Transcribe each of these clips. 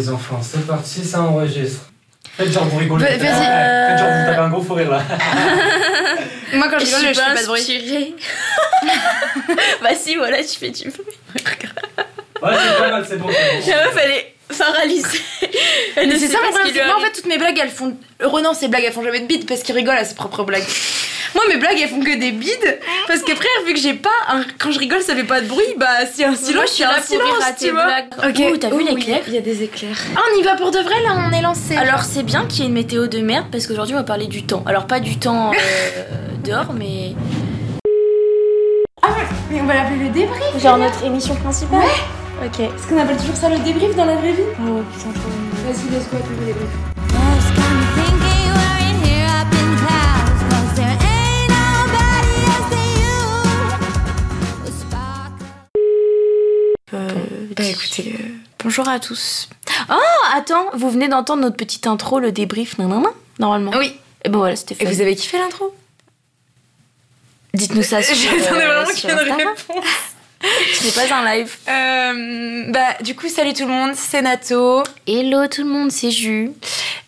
les enfants, c'est parti, ça enregistre. Faites genre vous rigolez. Vas-y. Faites genre vous tapez un gros fou rire là. Moi, quand je rigole, je, suis fais pas de bruit. bah si, voilà, tu fais du bruit. Ouais, c'est pas mal, c'est bon. La meuf, elle est paralysée. Elle ne Mais c'est sait ça pas mon ce problème, qui c'est lui moi en fait toutes mes blagues elles font. Renan ses blagues elles font jamais de bide parce qu'il rigole à ses propres blagues. Moi mes blagues elles font que des bides parce que frère vu que j'ai pas un... quand je rigole ça fait pas de bruit bah si un Moi, silence je suis là un pour silence à tu vois. blagues. Ouh, t'as vu oui, l'éclair Il y a des éclairs. Ah on y va pour de vrai là on est lancé. Alors c'est bien qu'il y ait une météo de merde parce qu'aujourd'hui on va parler du temps. Alors pas du temps euh, dehors mais... mais on va l'appeler le débrief. Genre notre émission principale Ouais. Ok. Est-ce qu'on appelle toujours ça le débrief dans la vraie vie Oh putain, trop. Vas-y laisse-moi appeler le débrief. Bah écoutez, euh, Bonjour à tous. Oh attends, vous venez d'entendre notre petite intro, le débrief, nanana, normalement. oui. Et ben voilà, c'était fait. Et vous avez kiffé l'intro? Dites-nous ça sur, J'attendais euh, vraiment qu'il y ait une réponse. Ce n'est pas un live. Euh, bah du coup salut tout le monde, c'est Nato. Hello tout le monde, c'est Jus.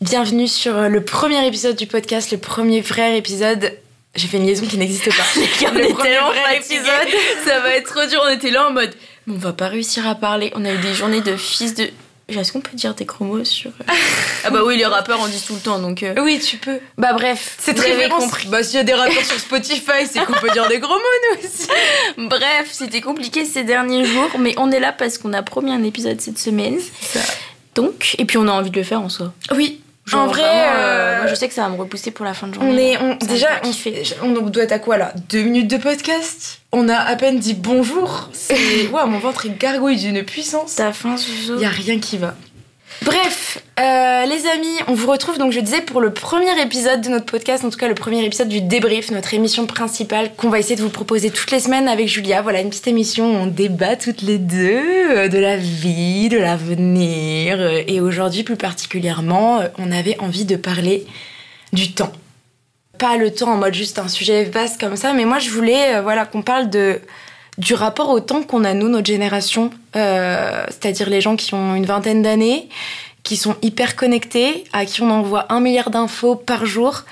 Bienvenue sur euh, le premier épisode du podcast, le premier vrai épisode. J'ai fait une liaison qui n'existe pas. on Le est premier tellement vrai fatigués. épisode. Ça va être trop dur. On était là en mode, on va pas réussir à parler. On a eu des journées de fils de. Est-ce qu'on peut dire des gros mots sur. euh, ah bah oui, les rappeurs en disent tout le temps donc. euh, Oui, tu peux. Bah bref, C'est très compris. compris. Bah s'il y a des rappeurs sur Spotify, c'est qu'on peut dire des gros mots nous aussi. Bref, c'était compliqué ces derniers jours, mais on est là parce qu'on a promis un épisode cette semaine. Donc, et puis on a envie de le faire en soi. Oui. Genre, en vrai, vraiment, euh, moi je sais que ça va me repousser pour la fin de journée. on est, on, déjà, on, on doit être à quoi là? Deux minutes de podcast? On a à peine dit bonjour. C'est, ouais, mon ventre est gargouille d'une puissance. T'as faim, Il y a rien qui va. Bref, euh, les amis, on vous retrouve donc je disais pour le premier épisode de notre podcast, en tout cas le premier épisode du débrief, notre émission principale qu'on va essayer de vous proposer toutes les semaines avec Julia. Voilà une petite émission où on débat toutes les deux euh, de la vie, de l'avenir euh, et aujourd'hui plus particulièrement, on avait envie de parler du temps. Pas le temps en mode juste un sujet vaste comme ça, mais moi je voulais voilà qu'on parle de du rapport au temps qu'on a nous, notre génération, euh, c'est-à-dire les gens qui ont une vingtaine d'années, qui sont hyper connectés, à qui on envoie un milliard d'infos par jour.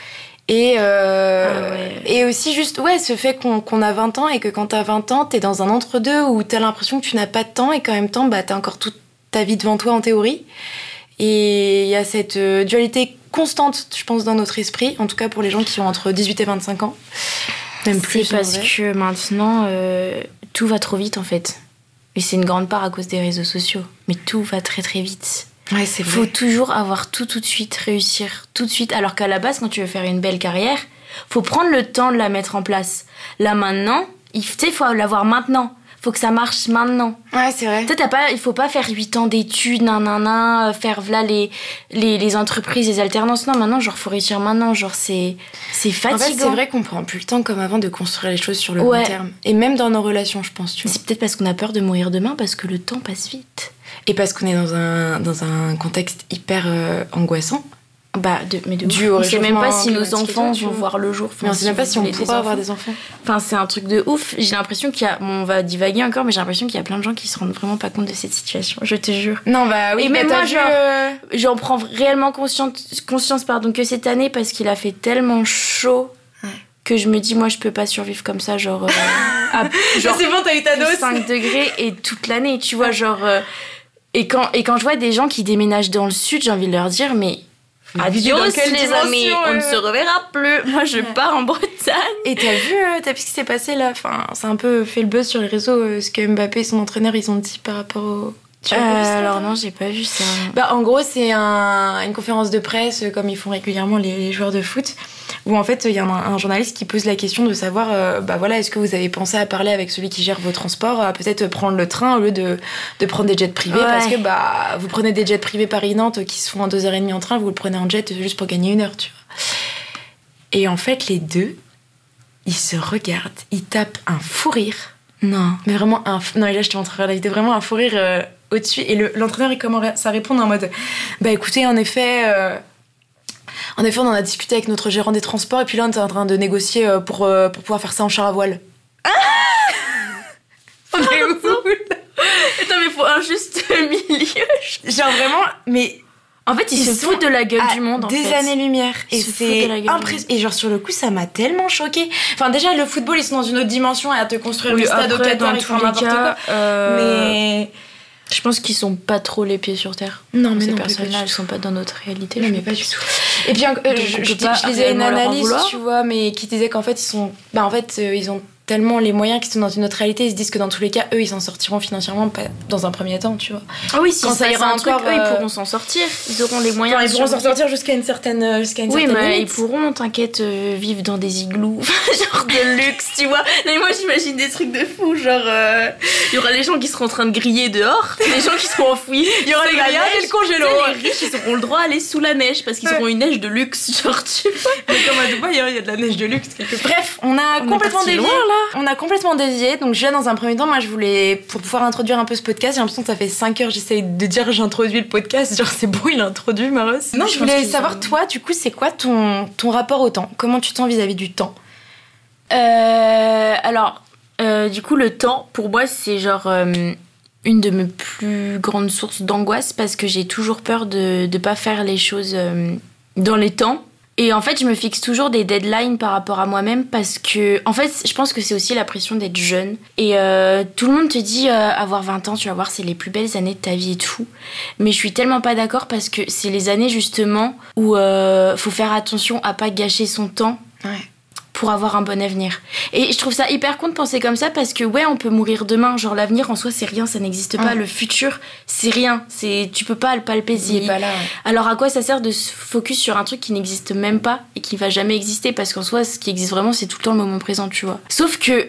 Et, euh, Ah ouais. et aussi juste, ouais, ce fait qu'on qu'on a 20 ans et que quand t'as 20 ans, t'es dans un entre-deux où t'as l'impression que tu n'as pas de temps et qu'en même temps, bah, t'as encore toute ta vie devant toi en théorie. Et il y a cette euh, dualité constante, je pense, dans notre esprit, en tout cas pour les gens qui ont entre 18 et 25 ans. Même plus. C'est en parce que maintenant, euh, tout va trop vite en fait. Et c'est une grande part à cause des réseaux sociaux. Mais tout va très très vite. Ouais, c'est Il faut toujours avoir tout tout de suite, réussir tout de suite. Alors qu'à la base, quand tu veux faire une belle carrière, faut prendre le temps de la mettre en place. Là maintenant, il faut l'avoir maintenant. Faut que ça marche maintenant. Ouais, c'est vrai. Tu sais, pas, il faut pas faire 8 ans d'études, nanana, faire là les, les, les entreprises, les alternances. Non, maintenant, genre, faut réussir maintenant. Genre, c'est, c'est En fait, fatigant. c'est vrai qu'on prend plus le temps comme avant de construire les choses sur le Ouais. long terme. Et même dans nos relations, je pense, tu Mais vois. C'est peut-être parce qu'on a peur de mourir demain, parce que le temps passe vite. Et parce qu'on est dans un, dans un contexte hyper euh, angoissant. Bah, de, mais de Dû On sait même pas si nos enfants vont voir le jour. Mais on Enfin, sait même pas si on pourra avoir des enfants. Enfin, c'est un truc de ouf. J'ai l'impression qu'il y a. bon, on va divaguer encore, mais j'ai l'impression qu'il y a plein de gens qui se rendent vraiment pas compte de cette situation. Je te jure. Non, bah oui, Et bah, même moi, genre- euh, J'en prends réellement conscience, conscience pardon, que cette année parce qu'il a fait tellement chaud Ouais. que je me dis, moi, je peux pas survivre comme ça, genre. euh, à- genre c'est bon, t'as eu ta dose. 5 degrés et toute l'année, tu vois, genre. euh, et, quand, et quand je vois des gens qui déménagent dans le sud, j'ai envie de leur dire, mais. Adios les amis, dimension, on ne euh se reverra plus. Moi je Ouais. pars en Bretagne. Et t'as vu, euh, t'as vu ce qui s'est passé là? Enfin, c'est un peu fait le buzz sur les réseaux, euh, ce que Mbappé et son entraîneur ils ont dit par rapport au. Tu as vu ça, alors non, j'ai pas vu ça. Bah, en gros, c'est un- une conférence de presse, euh, comme ils font régulièrement les, les joueurs de foot, où en fait, il y a un, un journaliste qui pose la question de savoir, euh, bah voilà, est-ce que vous avez pensé à parler avec celui qui gère vos transports, à peut-être prendre le train au lieu de, de prendre des jets privés, Ouais. parce que bah, vous prenez des jets privés Paris-Nantes qui se font en deux heures et demie en train, vous le prenez en jet juste pour gagner une heure, tu vois. Et en fait, les deux, ils se regardent, ils tapent un fou rire. Non. Mais vraiment un. f- Non, et là, je te montrerai la vidéo. Vraiment un fou rire euh, au-dessus. Et le- l'entraîneur, il commence à répondre en mode Bah écoutez, en effet. euh, En effet, on en a discuté avec notre gérant des transports et puis là, on est en train de négocier euh, pour, euh, pour pouvoir faire ça en char à voile. on est où? Attends, mais faut un juste milieu. Genre vraiment, mais En fait, ils, Ils se foutent de la gueule du monde. En des années-lumière. Et c'est impressionnant. Et genre, sur le coup, ça m'a tellement choqué. Enfin, déjà, le football, ils sont dans une autre dimension et à te construire Oui, le stade au Qatar, ils font n'importe quoi. euh, Mais. Je pense qu'ils sont pas trop les pieds sur terre. Non, mais Ces personnes-là, elles sont pas dans notre réalité. Non, je mais pas du tout. Et puis, euh, Donc, je, je, lisais une analyse, tu vois, mais qui disait qu'en fait, ils sont. Bah, en fait, euh, ils ont tellement les moyens qui sont dans une autre réalité, ils se disent que dans tous les cas, eux, ils s'en sortiront financièrement pas dans un premier temps, tu vois. Ah oui, si Quand ça ça ira un truc, encore, eux, ils euh, pourront s'en sortir. Ils auront les moyens. Enfin, ils pourront s'en sortir jusqu'à une certaine, euh, jusqu'à une Oui, certaine mais ils limite. pourront, t'inquiète, euh, vivre dans des igloos, genre de luxe, tu vois. Mais moi, j'imagine des trucs de fou, genre, euh, il y aura les gens qui seront en train de griller dehors, les gens qui seront enfouis. Il y aura les grillades et le congélo. Les riches, ils auront le droit à aller sous la neige parce qu'ils Ouais. auront une neige de luxe, genre, tu vois. Mais comme à Dubaï, hein, il y a de la neige de luxe quelque part. Bref, on a On complètement dévié. loin, On a complètement dévié. Donc, déjà, dans un premier temps, moi, je voulais, pour pouvoir introduire un peu ce podcast, j'ai l'impression que ça fait 5 heures, j'essaye de dire j'introduis le podcast. Genre, c'est bon, il a introduit, Maros. Non, Je voulais savoir, toi, du coup, c'est quoi ton, ton rapport au temps? Comment tu te sens vis-à-vis du temps? Euh, alors, euh, du coup, le temps, pour moi, c'est genre euh, une de mes plus grandes sources d'angoisse parce que j'ai toujours peur de ne pas faire les choses dans les temps. Et en fait, je me fixe toujours des deadlines par rapport à moi-même parce que, en fait, je pense que c'est aussi la pression d'être jeune. Et euh, tout le monde te dit, euh, avoir 20 ans, tu vas voir, c'est les plus belles années de ta vie et tout. Mais je suis tellement pas d'accord parce que c'est les années justement où euh, faut faire attention à pas gâcher son temps Ouais. Pour avoir un bon avenir. Et je trouve ça hyper con de penser comme ça parce que ouais, on peut mourir demain, genre l'avenir en soi c'est rien, ça n'existe pas, le futur c'est rien, c'est tu peux pas le palper. Il c'est- est pas là. ouais. Alors à quoi ça sert de se focus sur un truc qui n'existe même pas et qui va jamais exister? Parce qu'en soi ce qui existe vraiment c'est tout le temps le moment présent, tu vois. Sauf que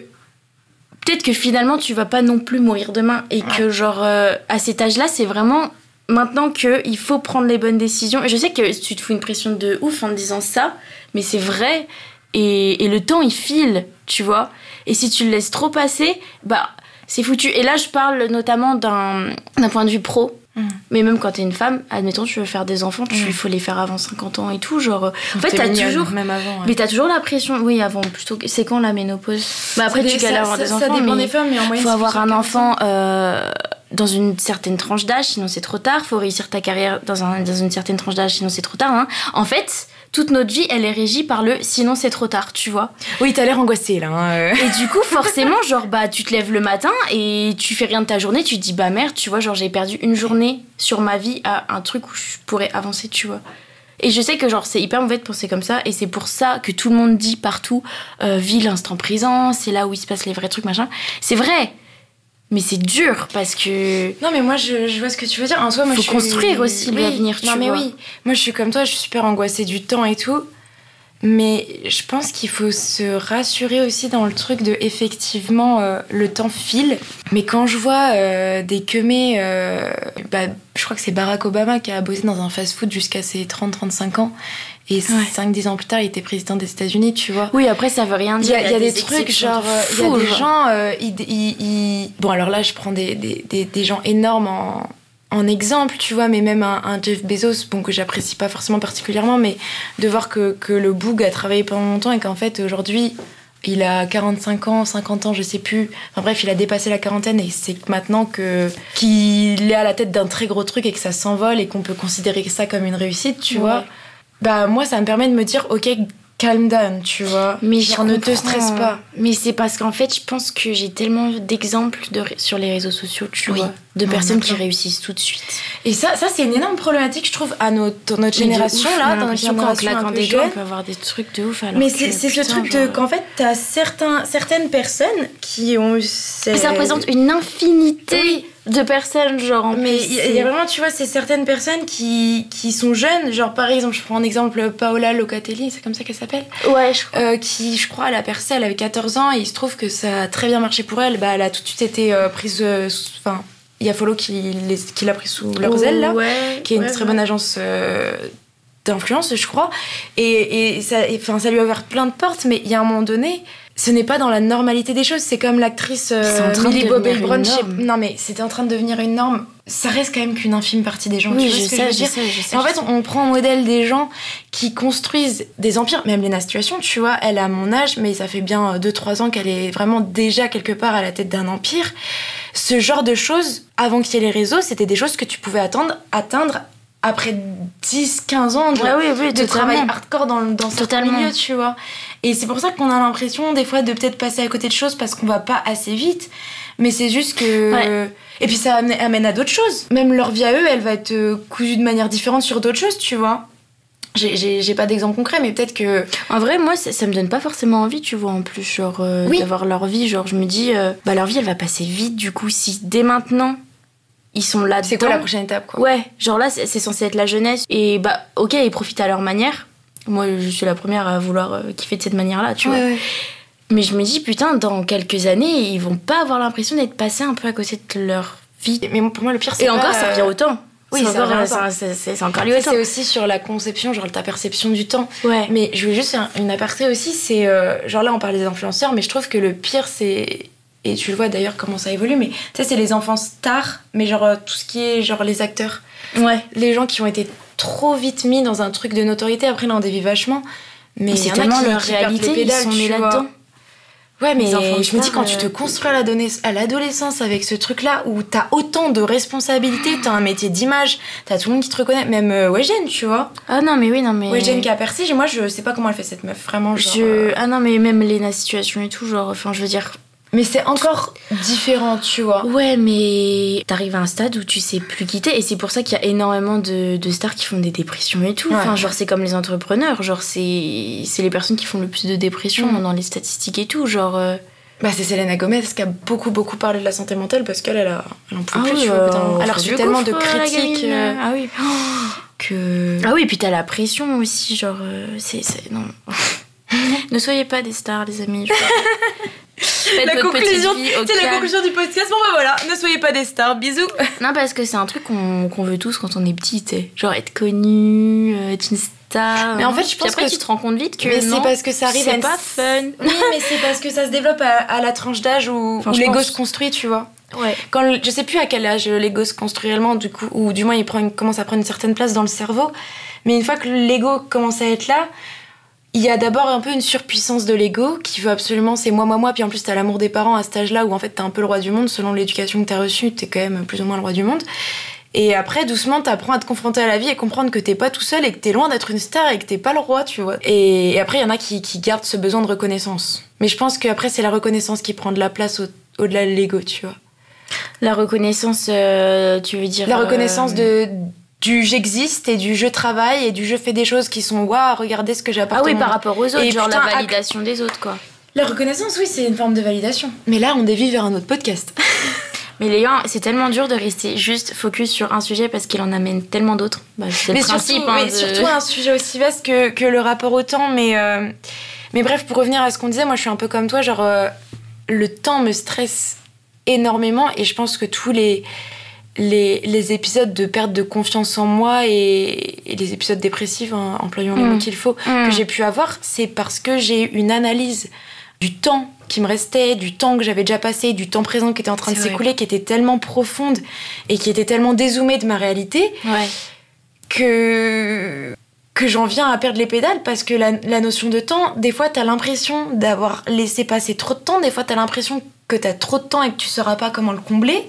peut-être que finalement tu vas pas non plus mourir demain et que genre euh, à cet âge-là c'est vraiment maintenant que il faut prendre les bonnes décisions. Et je sais que tu te fous une pression de ouf en te disant ça, mais c'est vrai. Et, et le temps, il file, tu vois. Et si tu le laisses trop passer, bah, c'est foutu. Et là, je parle notamment d'un point de vue pro. Mm. Mais même quand t'es une femme, admettons, tu veux faire des enfants, tu- Mm. il faut les faire avant 50 ans et tout. Genre, euh, en fait, t'as toujours. Même avant. ouais. Mais t'as toujours la pression. Oui, avant, plutôt. que- C'est quand la ménopause? Bah, après, tu Ça- galères avoir ça- des ça enfants. dépend mais des femmes, mais en moyenne, faut avoir un 40 enfant euh, dans une certaine tranche d'âge, sinon c'est trop tard. Faut réussir ta carrière dans, un- dans une certaine tranche d'âge, sinon c'est trop tard. hein. En fait, toute notre vie, elle est régie par le sinon c'est trop tard, tu vois. Oui, t'as l'air angoissée là. hein, euh. Et du coup, forcément, genre, bah, tu te lèves le matin et tu fais rien de ta journée, tu te dis, bah merde, tu vois, genre, j'ai perdu une journée sur ma vie à un truc où je pourrais avancer, tu vois. Et je sais que, genre, c'est hyper mauvais de penser comme ça, et c'est pour ça que tout le monde dit partout, euh, vis l'instant présent, c'est là où il se passe les vrais trucs, machin. C'est vrai, mais c'est dur parce que. Non, mais moi, je, je vois ce que tu veux dire. En soi, moi, Faut je suis- construire aussi Oui, l'avenir, tu Non, mais vois. oui. Moi, je suis comme toi, je suis super angoissée du temps et tout. Mais je pense qu'il faut se rassurer aussi dans le truc de effectivement euh, le temps file. Mais quand je vois euh, des queumés, euh, bah, je crois que c'est Barack Obama qui a bossé dans un fast-food jusqu'à ses 30-35 ans. Et 5-10 ans plus tard, il était président des États-Unis, tu vois. Oui, après, ça veut rien Il y dire. il y a des, trucs genre, euh, il y a des genre. gens, euh, ils, ils- ils- Bon, alors là, je prends des, des, des, gens énormes en, en exemple, tu vois, mais même un, un Jeff Bezos, bon, que j'apprécie pas forcément particulièrement, mais de voir que, que le boug a travaillé pendant longtemps et qu'en fait, aujourd'hui, il a 45 ans, 50 ans, je sais plus. Enfin bref, il a dépassé la quarantaine et c'est maintenant que qu'il est à la tête d'un très gros truc et que ça s'envole et qu'on peut considérer ça comme une réussite, tu Ouais. vois. Bah moi, ça me permet de me dire, ok, calm down, tu vois. Mais Genre, je ne te stresse pas. Mais c'est parce qu'en fait, je pense que j'ai tellement d'exemples de sur les réseaux sociaux, tu Oui. vois, de en personnes qui réussissent tout de suite. Et ça, ça c'est une énorme problématique, je trouve, à notre, notre de génération, ouf, là, dans notre génération claquant un peu des jeune. on peut avoir des trucs de ouf. alors Mais c'est ce truc de genre, qu'en fait, t'as certains, certaines personnes qui ont eu. ces- Ça représente une infinité Oui. De personnes, genre en Mais il y, a- vraiment, tu vois, c'est certaines personnes qui, qui sont jeunes. Genre, par exemple, je prends un exemple, Paola Locatelli, c'est comme ça qu'elle s'appelle. Ouais, je crois. euh, qui, je crois, elle a percé, elle avait 14 ans, et il se trouve que ça a très bien marché pour elle. Bah, elle a tout de suite été euh, prise. euh, Enfin, il y a Follow qui, les- qui l'a pris sous leurs ailes, là. Ouais, qui est une ouais, très ouais. bonne agence euh, d'influence, je crois. Et, et ça, et, enfin, ça lui a ouvert plein de portes, mais il y a un moment donné, ce n'est pas dans la normalité des choses. C'est comme l'actrice euh, C'est en train de Millie Bobby Brown. Non, mais c'était en train de devenir une norme. Ça reste quand même qu'une infime partie des gens. Oui, tu vois je ce que sais, je veux je dire sais, je sais. et en fait, on prend en modèle des gens qui construisent des empires. Même Lena Situation, tu vois, elle a mon âge, mais ça fait bien 2-3 ans qu'elle est vraiment déjà quelque part à la tête d'un empire. ce genre de choses, avant qu'il y ait les réseaux, c'était des choses que tu pouvais attendre, atteindre après 10, 15 ans de, Ouais, oui, oui, de travail hardcore dans, dans certains milieux, tu vois. Et c'est pour ça qu'on a l'impression, des fois, de peut-être passer à côté de choses parce qu'on va pas assez vite. Mais c'est juste que. Ouais. Et puis ça amène, à d'autres choses. Même leur vie à eux, elle va être euh, cousue de manière différente sur d'autres choses, tu vois. J'ai- pas d'exemple concret, mais peut-être que. En vrai, moi, ça, ça me donne pas forcément envie, tu vois, en plus, genre, euh, Oui. d'avoir leur vie. Genre, je me dis, euh, bah, leur vie, elle va passer vite, du coup, si dès maintenant, ils sont là C'est quoi la prochaine étape, quoi? Ouais, genre là, c'est censé être la jeunesse. Et bah, ok, ils profitent à leur manière. Moi, je suis la première à vouloir euh, kiffer de cette manière-là, tu vois. Ouais. Mais je me dis, putain, dans quelques années, ils vont pas avoir l'impression d'être passés un peu à côté de leur vie. Mais pour moi, le pire, c'est Et pas, encore, ça euh, revient autant. oui, C'est ça encore, euh, ça- c'est encore Ça, c'est aussi sur la conception, genre ta perception du temps. Ouais. Mais je veux juste faire une aparté aussi, c'est. euh, genre là, on parle des influenceurs, mais je trouve que le pire, c'est. Et tu le vois d'ailleurs comment ça évolue, mais tu sais, c'est les enfants stars, mais genre euh, tout ce qui est genre les acteurs. Ouais. Les gens qui ont été trop vite mis dans un truc de notoriété, après là on dévie vachement. Mais c'est tellement leur réalité, les pédales, ils sont nés là-dedans. Ouais, mais je me dis, quand tu te euh, construis à l'adolesc- à l'adolescence avec ce truc-là, où t'as autant de responsabilités, t'as un métier d'image, t'as tout le monde qui te reconnaît, même euh, Wegen, tu vois. Ah non, mais oui, non, mais. Wegen qui a percé, moi je sais pas comment elle fait cette meuf, vraiment. Genre, Je... euh, Ah non, mais même Lena Situation et tout, genre, enfin, je veux dire. Mais c'est encore différent, tu vois. Ouais, mais t'arrives à un stade où tu sais plus quitter, et c'est pour ça qu'il y a énormément de, de stars qui font des dépressions et tout. Ouais. Enfin, genre, c'est comme les entrepreneurs, genre, c'est c'est les personnes qui font le plus de dépression Mm. dans les statistiques et tout, genre. euh, Bah, c'est Selena Gomez qui a beaucoup, beaucoup parlé de la santé mentale parce qu'elle, elle, a, elle en peut Ah plus, oui, tu vois. euh, au bout d'un moment. on Elle a fait reçu du tellement de critiques gamine. euh, Ah oui. que. Ah oui, puis t'as la pression aussi, genre, euh, c'est. c'est- Non. ne soyez pas des stars, les amis. je- Faites La votre petite conclusion, vie au c'est la conclusion du podcast. Bon, bah voilà, ne soyez pas des stars. Bisous. Non, parce que c'est un truc qu'on qu'on veut tous quand on est petit, tu sais. Genre être connu, euh, être une star. Mais en fait, je pense après, que- tu te rends compte vite que. Mais c'est parce que ça arrive à C'est pas fun. Oui, mais c'est parce que ça se développe à, à la tranche d'âge où, Enfin, où l'ego se construit, tu vois. Ouais. Quand je sais plus à quel âge l'ego se construit réellement, du coup, ou du moins il prend une- commence à prendre une certaine place dans le cerveau. Mais une fois que l'ego commence à être là, il y a d'abord un peu une surpuissance de l'ego qui veut absolument c'est moi, moi, moi. Puis en plus, t'as l'amour des parents à cet âge-là où en fait t'es un peu le roi du monde. Selon l'éducation que t'as reçue, t'es quand même plus ou moins le roi du monde. Et après, doucement, t'apprends à te confronter à la vie et comprendre que t'es pas tout seul et que t'es loin d'être une star et que t'es pas le roi, tu vois. Et, après, il y en a qui, qui gardent ce besoin de reconnaissance. Mais je pense qu'après, c'est la reconnaissance qui prend de la place au- au-delà de l'ego, tu vois. La reconnaissance, euh, tu veux dire. La reconnaissance euh, de du j'existe et du je travaille et du je fais des choses qui sont waouh, regardez ce que j'apporte. Ah oui, par rapport aux autres, Et genre putain, la validation des autres, quoi. La reconnaissance, oui, c'est une forme de validation. Mais là, on dévie vers un autre podcast. Mais les gars, c'est tellement dur de rester juste focus sur un sujet parce qu'il en amène tellement d'autres. Bah, c'est le mais principe. surtout, hein, de- surtout un sujet aussi vaste que, que le rapport au temps. Mais, euh, mais bref, pour revenir à ce qu'on disait, moi je suis un peu comme toi, genre euh, le temps me stresse énormément et je pense que tous les, les, les épisodes de perte de confiance en moi et, et les épisodes dépressifs, hein, employons les Mm. mots qu'il faut, Mm. que j'ai pu avoir, c'est parce que j'ai eu une analyse du temps qui me restait, du temps que j'avais déjà passé, du temps présent qui était en train de s'écouler, qui était tellement profonde et qui était tellement dézoomée de ma réalité Ouais. que que j'en viens à perdre les pédales parce que la, la notion de temps, des fois t'as l'impression d'avoir laissé passer trop de temps, des fois t'as l'impression que t'as trop de temps et que tu sauras pas comment le combler.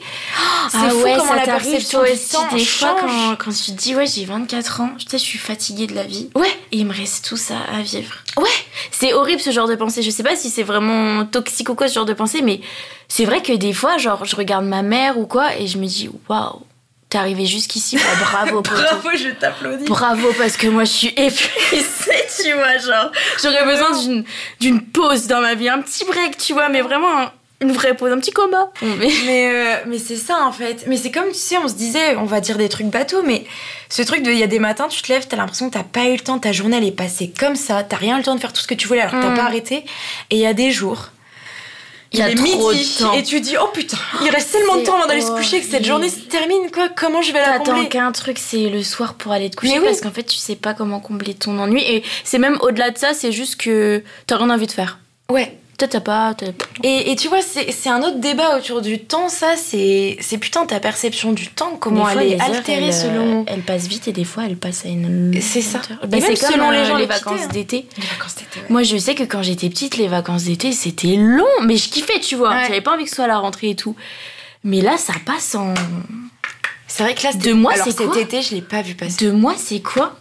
C'est ah fou ouais, comment ça la perception toi du aussi temps des fois quand, quand tu te dis ouais j'ai 24 ans, sais je suis fatiguée de la vie Ouais, et il me reste tout ça à vivre. ouais. C'est horrible ce genre de pensée. Je sais pas si c'est vraiment toxique ou quoi ce genre de pensée, mais c'est vrai que des fois genre je regarde ma mère ou quoi et je me dis waouh t'es arrivé jusqu'ici, bah, bravo. Bravo, je t'applaudis. Bravo parce que moi je suis épuisée, tu vois, genre j'aurais besoin d'une d'une pause dans ma vie, un petit break, tu vois, mais vraiment un- une vraie pause, un petit coma. Mais- Mais, euh, mais c'est ça en fait. Mais c'est comme tu sais, on se disait, on va dire des trucs bateaux, mais ce truc de il y a des matins, tu te lèves, t'as l'impression que t'as pas eu le temps, ta journée elle est passée comme ça, t'as rien eu le temps de faire tout ce que tu voulais alors que t'as Mm. pas arrêté. Et il y a des jours. Il est midi. Et tu dis, oh putain, il reste tellement de temps avant d'aller se coucher que cette journée se termine quoi. Comment je vais la combler qu'un truc, c'est le soir pour aller te coucher oui. parce qu'en fait tu sais pas comment combler ton ennui. Et c'est même au-delà de ça, c'est juste que t'as rien envie de faire. Ouais. Toi t'as pas. Et, et tu vois, c'est c'est un autre débat autour du temps, ça, c'est c'est putain ta perception du temps, comment fois, elle est heures, altérée selon. euh, Elles passent vite et des fois elles passent à une. C'est ça. Bah, même c'est selon les euh, gens les vacances hein. d'été. Les vacances d'été, ouais. Moi, je sais que quand j'étais petite, les vacances d'été, c'était long, mais je kiffais, tu vois. Ouais. J'avais pas envie que ce soit la rentrée et tout. Mais là, ça passe en. C'est vrai que là, Deux mois, c'est cet été, je l'ai pas vu passer. Deux mois, c'est quoi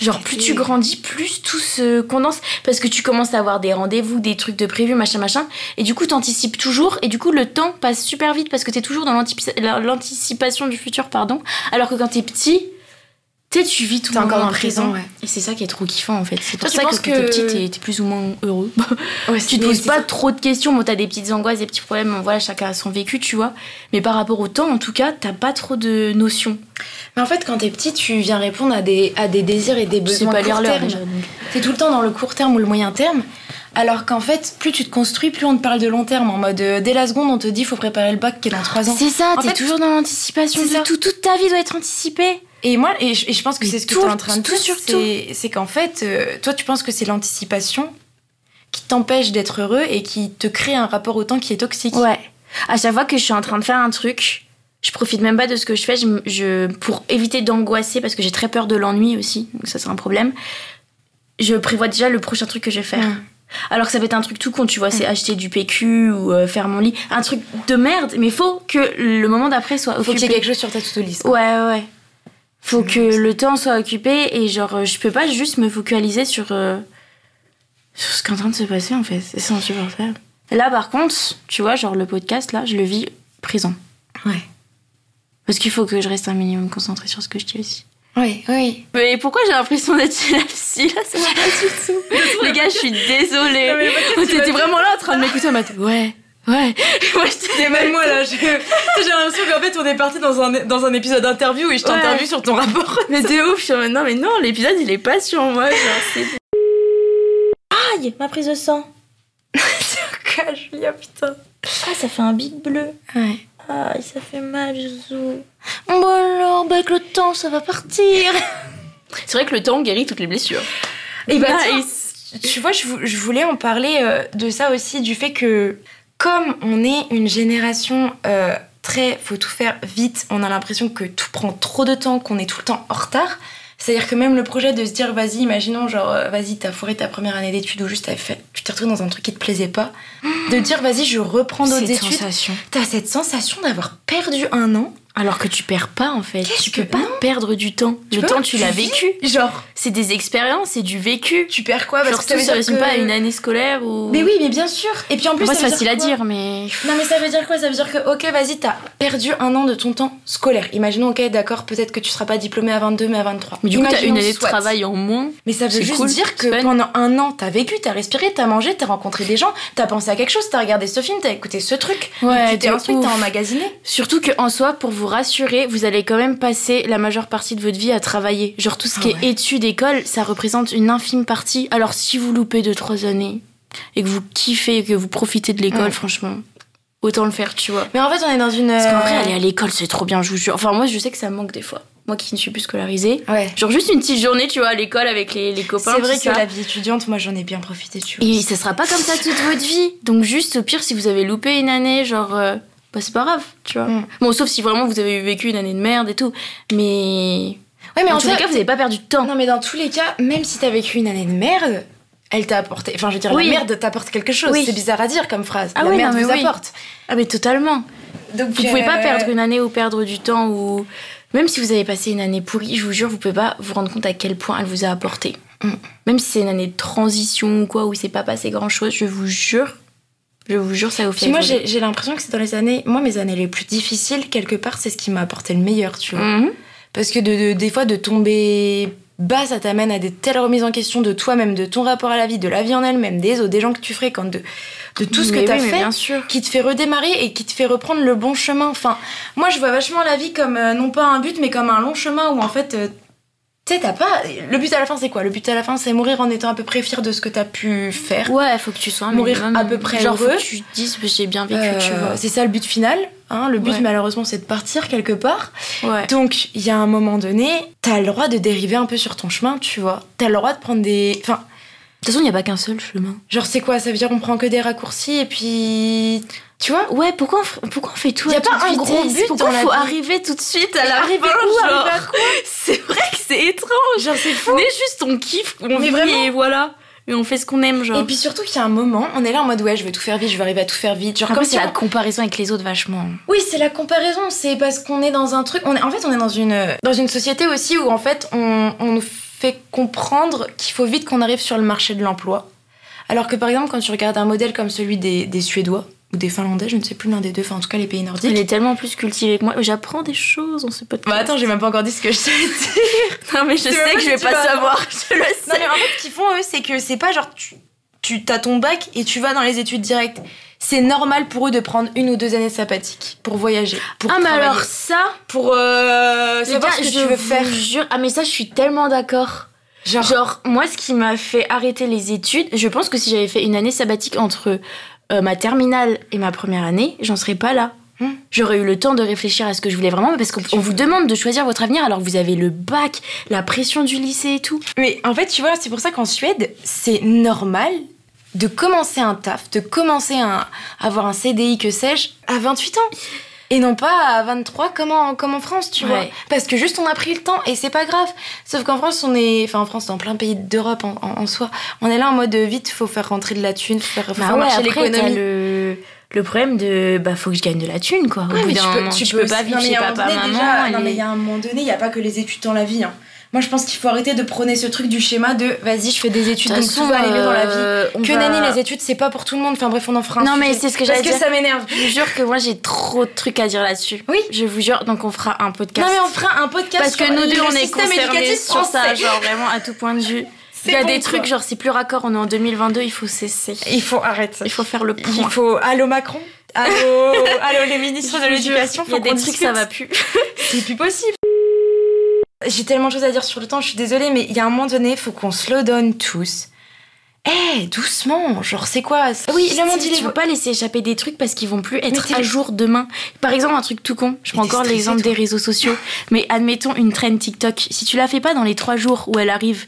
Genre, plus tu grandis, plus tout se condense. Parce que tu commences à avoir des rendez-vous, des trucs de prévu, machin, machin. Et du coup, t'anticipes toujours. Et du coup, le temps passe super vite parce que t'es toujours dans l'anticipation du futur, pardon. Alors que quand t'es petit, tu sais, tu vis tout le encore le présent, ouais. Et c'est ça qui est trop kiffant, en fait. C'est pour tu ça que quand t'es que- petit, t'es- plus ou moins heureux. Ouais, tu te poses pas ça. trop de questions. Bon, t'as des petites angoisses, des petits problèmes. Voilà, chacun a son vécu, tu vois. Mais par rapport au temps, en tout cas, t'as pas trop de notions. Mais en fait, quand t'es petit, tu viens répondre à des, à des désirs et des besoins pas court terme. T'es tout le temps dans le court terme ou le moyen terme. Alors qu'en fait, plus tu te construis, plus on te parle de long terme. En mode, euh, dès la seconde, on te dit faut préparer le bac qui est dans 3 ans. C'est ça, En t'es toujours dans l'anticipation ça. tout. Toute ta vie doit être anticipée. Et moi, et je, et je pense que c'est ce que tu es en train de tout dire, c'est, c'est qu'en fait, euh, toi, tu penses que c'est l'anticipation qui t'empêche d'être heureux et qui te crée un rapport au temps qui est toxique. Ouais. À chaque fois que je suis en train de faire un truc, je profite même pas de ce que je fais. Je, je- pour éviter d'angoisser, parce que j'ai très peur de l'ennui aussi, donc ça c'est un problème. Je prévois déjà le prochain truc que je vais faire. Mm. Alors que ça peut être un truc tout con, tu vois, c'est acheter du PQ ou euh, faire mon lit. Un truc de merde, mais faut que le moment d'après soit Faut qu'il y ait occupé. quelque chose sur ta to-do list. Ouais, ouais. Faut que le temps soit occupé et genre, euh, je peux pas juste me focaliser sur, euh, sur ce qui est en train de se passer en fait. C'est insupportable. Là, par contre, tu vois, genre le podcast, là, je le vis présent. Ouais. Parce qu'il faut que je reste un minimum concentré sur ce que je dis aussi. Oui, oui. Mais pourquoi j'ai l'impression d'être chez la psy là Ça va pas du tout. Les gars, je suis désolée. T'étais vraiment là en train de m'écouter en mode ouais, ouais. Moi, j'étais Et même moi là, je- j'ai l'impression qu'en fait on est parti dans un, dans un épisode d'interview et je t'interviewe Ouais. sur ton rapport. Mais de ouf, je suis non, mais non, l'épisode il est pas sur moi. Genre, c'est. Aïe, ma prise de sang. Quoi, Julia, putain. Ah, ça fait un big bleu. Ouais. Aïe, ça fait mal, Jouzou. Bon alors, bah avec le temps, ça va partir. C'est vrai que le temps guérit toutes les blessures. Et bah, Nice. tiens, tu vois, je, je voulais en parler euh, de ça aussi, du fait que comme on est une génération euh, très, faut tout faire vite, on a l'impression que tout prend trop de temps, qu'on est tout le temps en retard. C'est-à-dire que même le projet de se dire, vas-y, imaginons, genre, euh, vas-y, t'as foiré ta première année d'études ou juste t'as fait, tu t'es retrouvé dans un truc qui te plaisait pas, de dire, vas-y, je reprends d'autres Cette études. sensation. T'as cette sensation d'avoir perdu un an. Alors que tu perds pas en fait. Tu que- peux pas non. perdre du temps. Tu le temps, tu l'as vécu. Genre, C'est des expériences, c'est du vécu. tu perds quoi Genre, Parce que ça tout ça dire résume que... pas à une année scolaire ou. Mais oui, mais bien sûr. Et puis en plus, Moi, c'est facile à dire, mais. Non mais ça veut dire quoi? Ça veut dire que ok vas-y t'as perdu un an de ton temps scolaire. Imaginons ok d'accord peut-être que tu seras pas diplômé à 22 mais à 23. Mais du coup, t'as une année de travail en moins. Mais ça veut juste cool, dire que pendant un an t'as vécu, t'as respiré, t'as mangé, t'as rencontré des gens, t'as pensé à quelque chose, t'as regardé ce film, t'as écouté ce truc. Ouais, tu t'es t'as emmagasiné. Surtout que en soi, pour vous rassurer, vous allez quand même passer la majeure partie de votre vie à travailler. Genre tout ce qui Ah est études, école, ça représente une infime partie. Alors si vous loupez 2-3 années et que vous kiffez et que vous profitez de l'école, Ouais. franchement, autant le faire, tu vois. Mais en fait on est dans une. Parce qu'en vrai, euh, aller à l'école, c'est trop bien, je vous jure. Enfin, moi, je sais que ça me manque des fois. Moi qui ne suis plus scolarisée. Ouais. Genre juste une petite journée, tu vois, à l'école avec les, les copains. C'est vrai que ça. la vie étudiante, moi j'en ai bien profité, tu vois. Et ça sera pas comme ça toute votre vie. Donc juste, au pire, si vous avez loupé une année, genre... euh, bah c'est pas grave, tu vois. Mm. Bon, sauf si vraiment vous avez vécu une année de merde et tout. Mais... Ouais mais en en tous les cas, vous avez pas perdu de temps. Non mais dans tous les cas, même si t'as vécu une année de merde, elle t'a apporté. Enfin je veux dire Oui. la merde t'apporte quelque chose. Oui. C'est bizarre à dire comme phrase. Ah la oui, merde non, mais vous apporte. Ah mais totalement. Donc Vous pouvez pas euh, perdre une année ou perdre du temps ou... Même si vous avez passé une année pourrie, je vous jure, vous pouvez pas vous rendre compte à quel point elle vous a apporté. Mm. Même si c'est une année de transition ou quoi, où il s'est pas passé grand chose, je vous jure, je vous jure, ça vous fait moi, j'ai l'impression que c'est dans les années. Moi, mes années les plus difficiles, quelque part, c'est ce qui m'a apporté le meilleur, tu vois. Mhm. Parce que de, de- des fois, de tomber bas, ça t'amène à des telles remises en question de toi-même, de ton rapport à la vie, de la vie en elle-même, des autres, des gens que tu fréquentes, de, de tout ce Mais que oui, mais fait. bien sûr. Qui te fait redémarrer et qui te fait reprendre le bon chemin. Enfin, moi, je vois vachement la vie comme euh, non pas un but, mais comme un long chemin où en fait. euh, tu sais, t'as pas. Le but à la fin, c'est quoi? Le but à la fin, c'est mourir en étant à peu près fier de ce que t'as pu faire. Ouais, faut que tu sois Mourir minimum- à peu près Genre, faut heureux. que tu te dises, bah, j'ai bien vécu, Euh, tu vois. c'est ça le but final. Hein, le but, Ouais. malheureusement, c'est de partir quelque part. Ouais. Donc, il y a un moment donné, t'as le droit de dériver un peu sur ton chemin, tu vois. T'as le droit de prendre des. Enfin, toute façon, il n'y a pas qu'un seul chemin. genre, c'est quoi? Ça veut dire on prend que des raccourcis et puis. Tu vois? Ouais, pourquoi on, f- pourquoi on fait tout Y a à pas un vitesse? gros but Pourquoi la faut vie? arriver tout de suite à la Arriver fin, où? Genre Arriver à quoi? C'est vrai que c'est étrange. Genre, c'est fou. On est juste, on kiffe, on Mais vit vraiment. et voilà. et on fait ce qu'on aime, genre. Et puis surtout qu'il y a un moment, on est là en mode ouais, je veux tout faire vite, je veux arriver à tout faire vite. Genre comme c'est si la on- comparaison avec les autres, vachement. Oui, c'est la comparaison. C'est parce qu'on est dans un truc. On est, en fait, on est dans une, dans une société aussi où en fait, on, on nous fait comprendre qu'il faut vite qu'on arrive sur le marché de l'emploi. Alors que par exemple, quand tu regardes un modèle comme celui des, des Suédois ou des Finlandais, je ne sais plus l'un des deux, enfin en tout cas les pays nordiques. Elle est tellement plus cultivée que moi. J'apprends des choses dans ce podcast. Bah attends, j'ai même pas encore dit ce que je sais dire. non, mais je sais que pas je vais pas savoir. Je le Non sais. mais en fait, ce qu'ils font eux, c'est que c'est pas genre tu, tu as ton bac et tu vas dans les études directes. C'est normal pour eux de prendre une ou deux années sabbatiques pour voyager, pour Ah, mais travailler, alors ça, pour euh, savoir gars, ce que je tu veux faire. jure. Ah, mais ça, je suis tellement d'accord. Genre, Genre, moi, ce qui m'a fait arrêter les études, je pense que si j'avais fait une année sabbatique entre euh, ma terminale et ma première année, j'en serais pas là. Hmm. J'aurais eu le temps de réfléchir à ce que je voulais vraiment, parce qu'on on vous demande de choisir votre avenir alors que vous avez le bac, la pression du lycée et tout. Mais en fait, tu vois, c'est pour ça qu'en Suède, c'est normal de commencer un taf, de commencer à avoir un CDI, que sais-je, à 28 ans. Et non pas à 23 comme en, comme en France, tu Ouais. vois. Parce que juste on a pris le temps et c'est pas grave. Sauf qu'en France, on est. Enfin, en France, dans plein pays d'Europe en, en- en soi, on est là en mode euh, vite, faut faire rentrer de la thune, faut faire, faut Bah faire ouais, marcher l'économie. le, le problème de bah faut que je gagne de la thune quoi. Au Ouais, bout mais d'un tu peux, moment, tu peux peux pas vivre chez papa, maman. déjà- non, mais il y a un moment donné, il n'y a pas que les études dans la vie. hein. Moi, je pense qu'il faut arrêter de prôner ce truc du schéma de vas-y, je fais des études, De donc toute tout va aller mieux dans la vie. euh, on Que va- nenni, les études, c'est pas pour tout le monde. Enfin bref, on en fera un Non, mais c'est ce que Parce j'allais que dire. ça m'énerve. Je vous jure que moi j'ai trop de trucs à dire là-dessus. Oui. Je vous jure, donc on fera un podcast. Non, mais on fera un podcast Parce que nous deux, on est concernés sur ça, genre vraiment à tout point de vue. Il y a bon, des quoi. trucs, genre c'est plus raccord, on est en 2022, il faut cesser. Il faut arrêter. Il faut faire le point. Il faut. Allô Macron? Allô, allô les ministres de l'éducation, Il y a des trucs, ça va plus. C'est plus possible. J'ai tellement de choses à dire sur le temps, je suis désolée, mais il y a un moment donné, il faut qu'on slow down tous. Eh, doucement, genre c'est quoi Oui, le monde il tu est peux pas laisser échapper des trucs parce qu'ils vont plus être à jour demain. Par exemple, un truc tout con. Je prends encore l'exemple des réseaux sociaux. Mais admettons une trend TikTok. Si tu la fais pas dans les trois jours où elle arrive,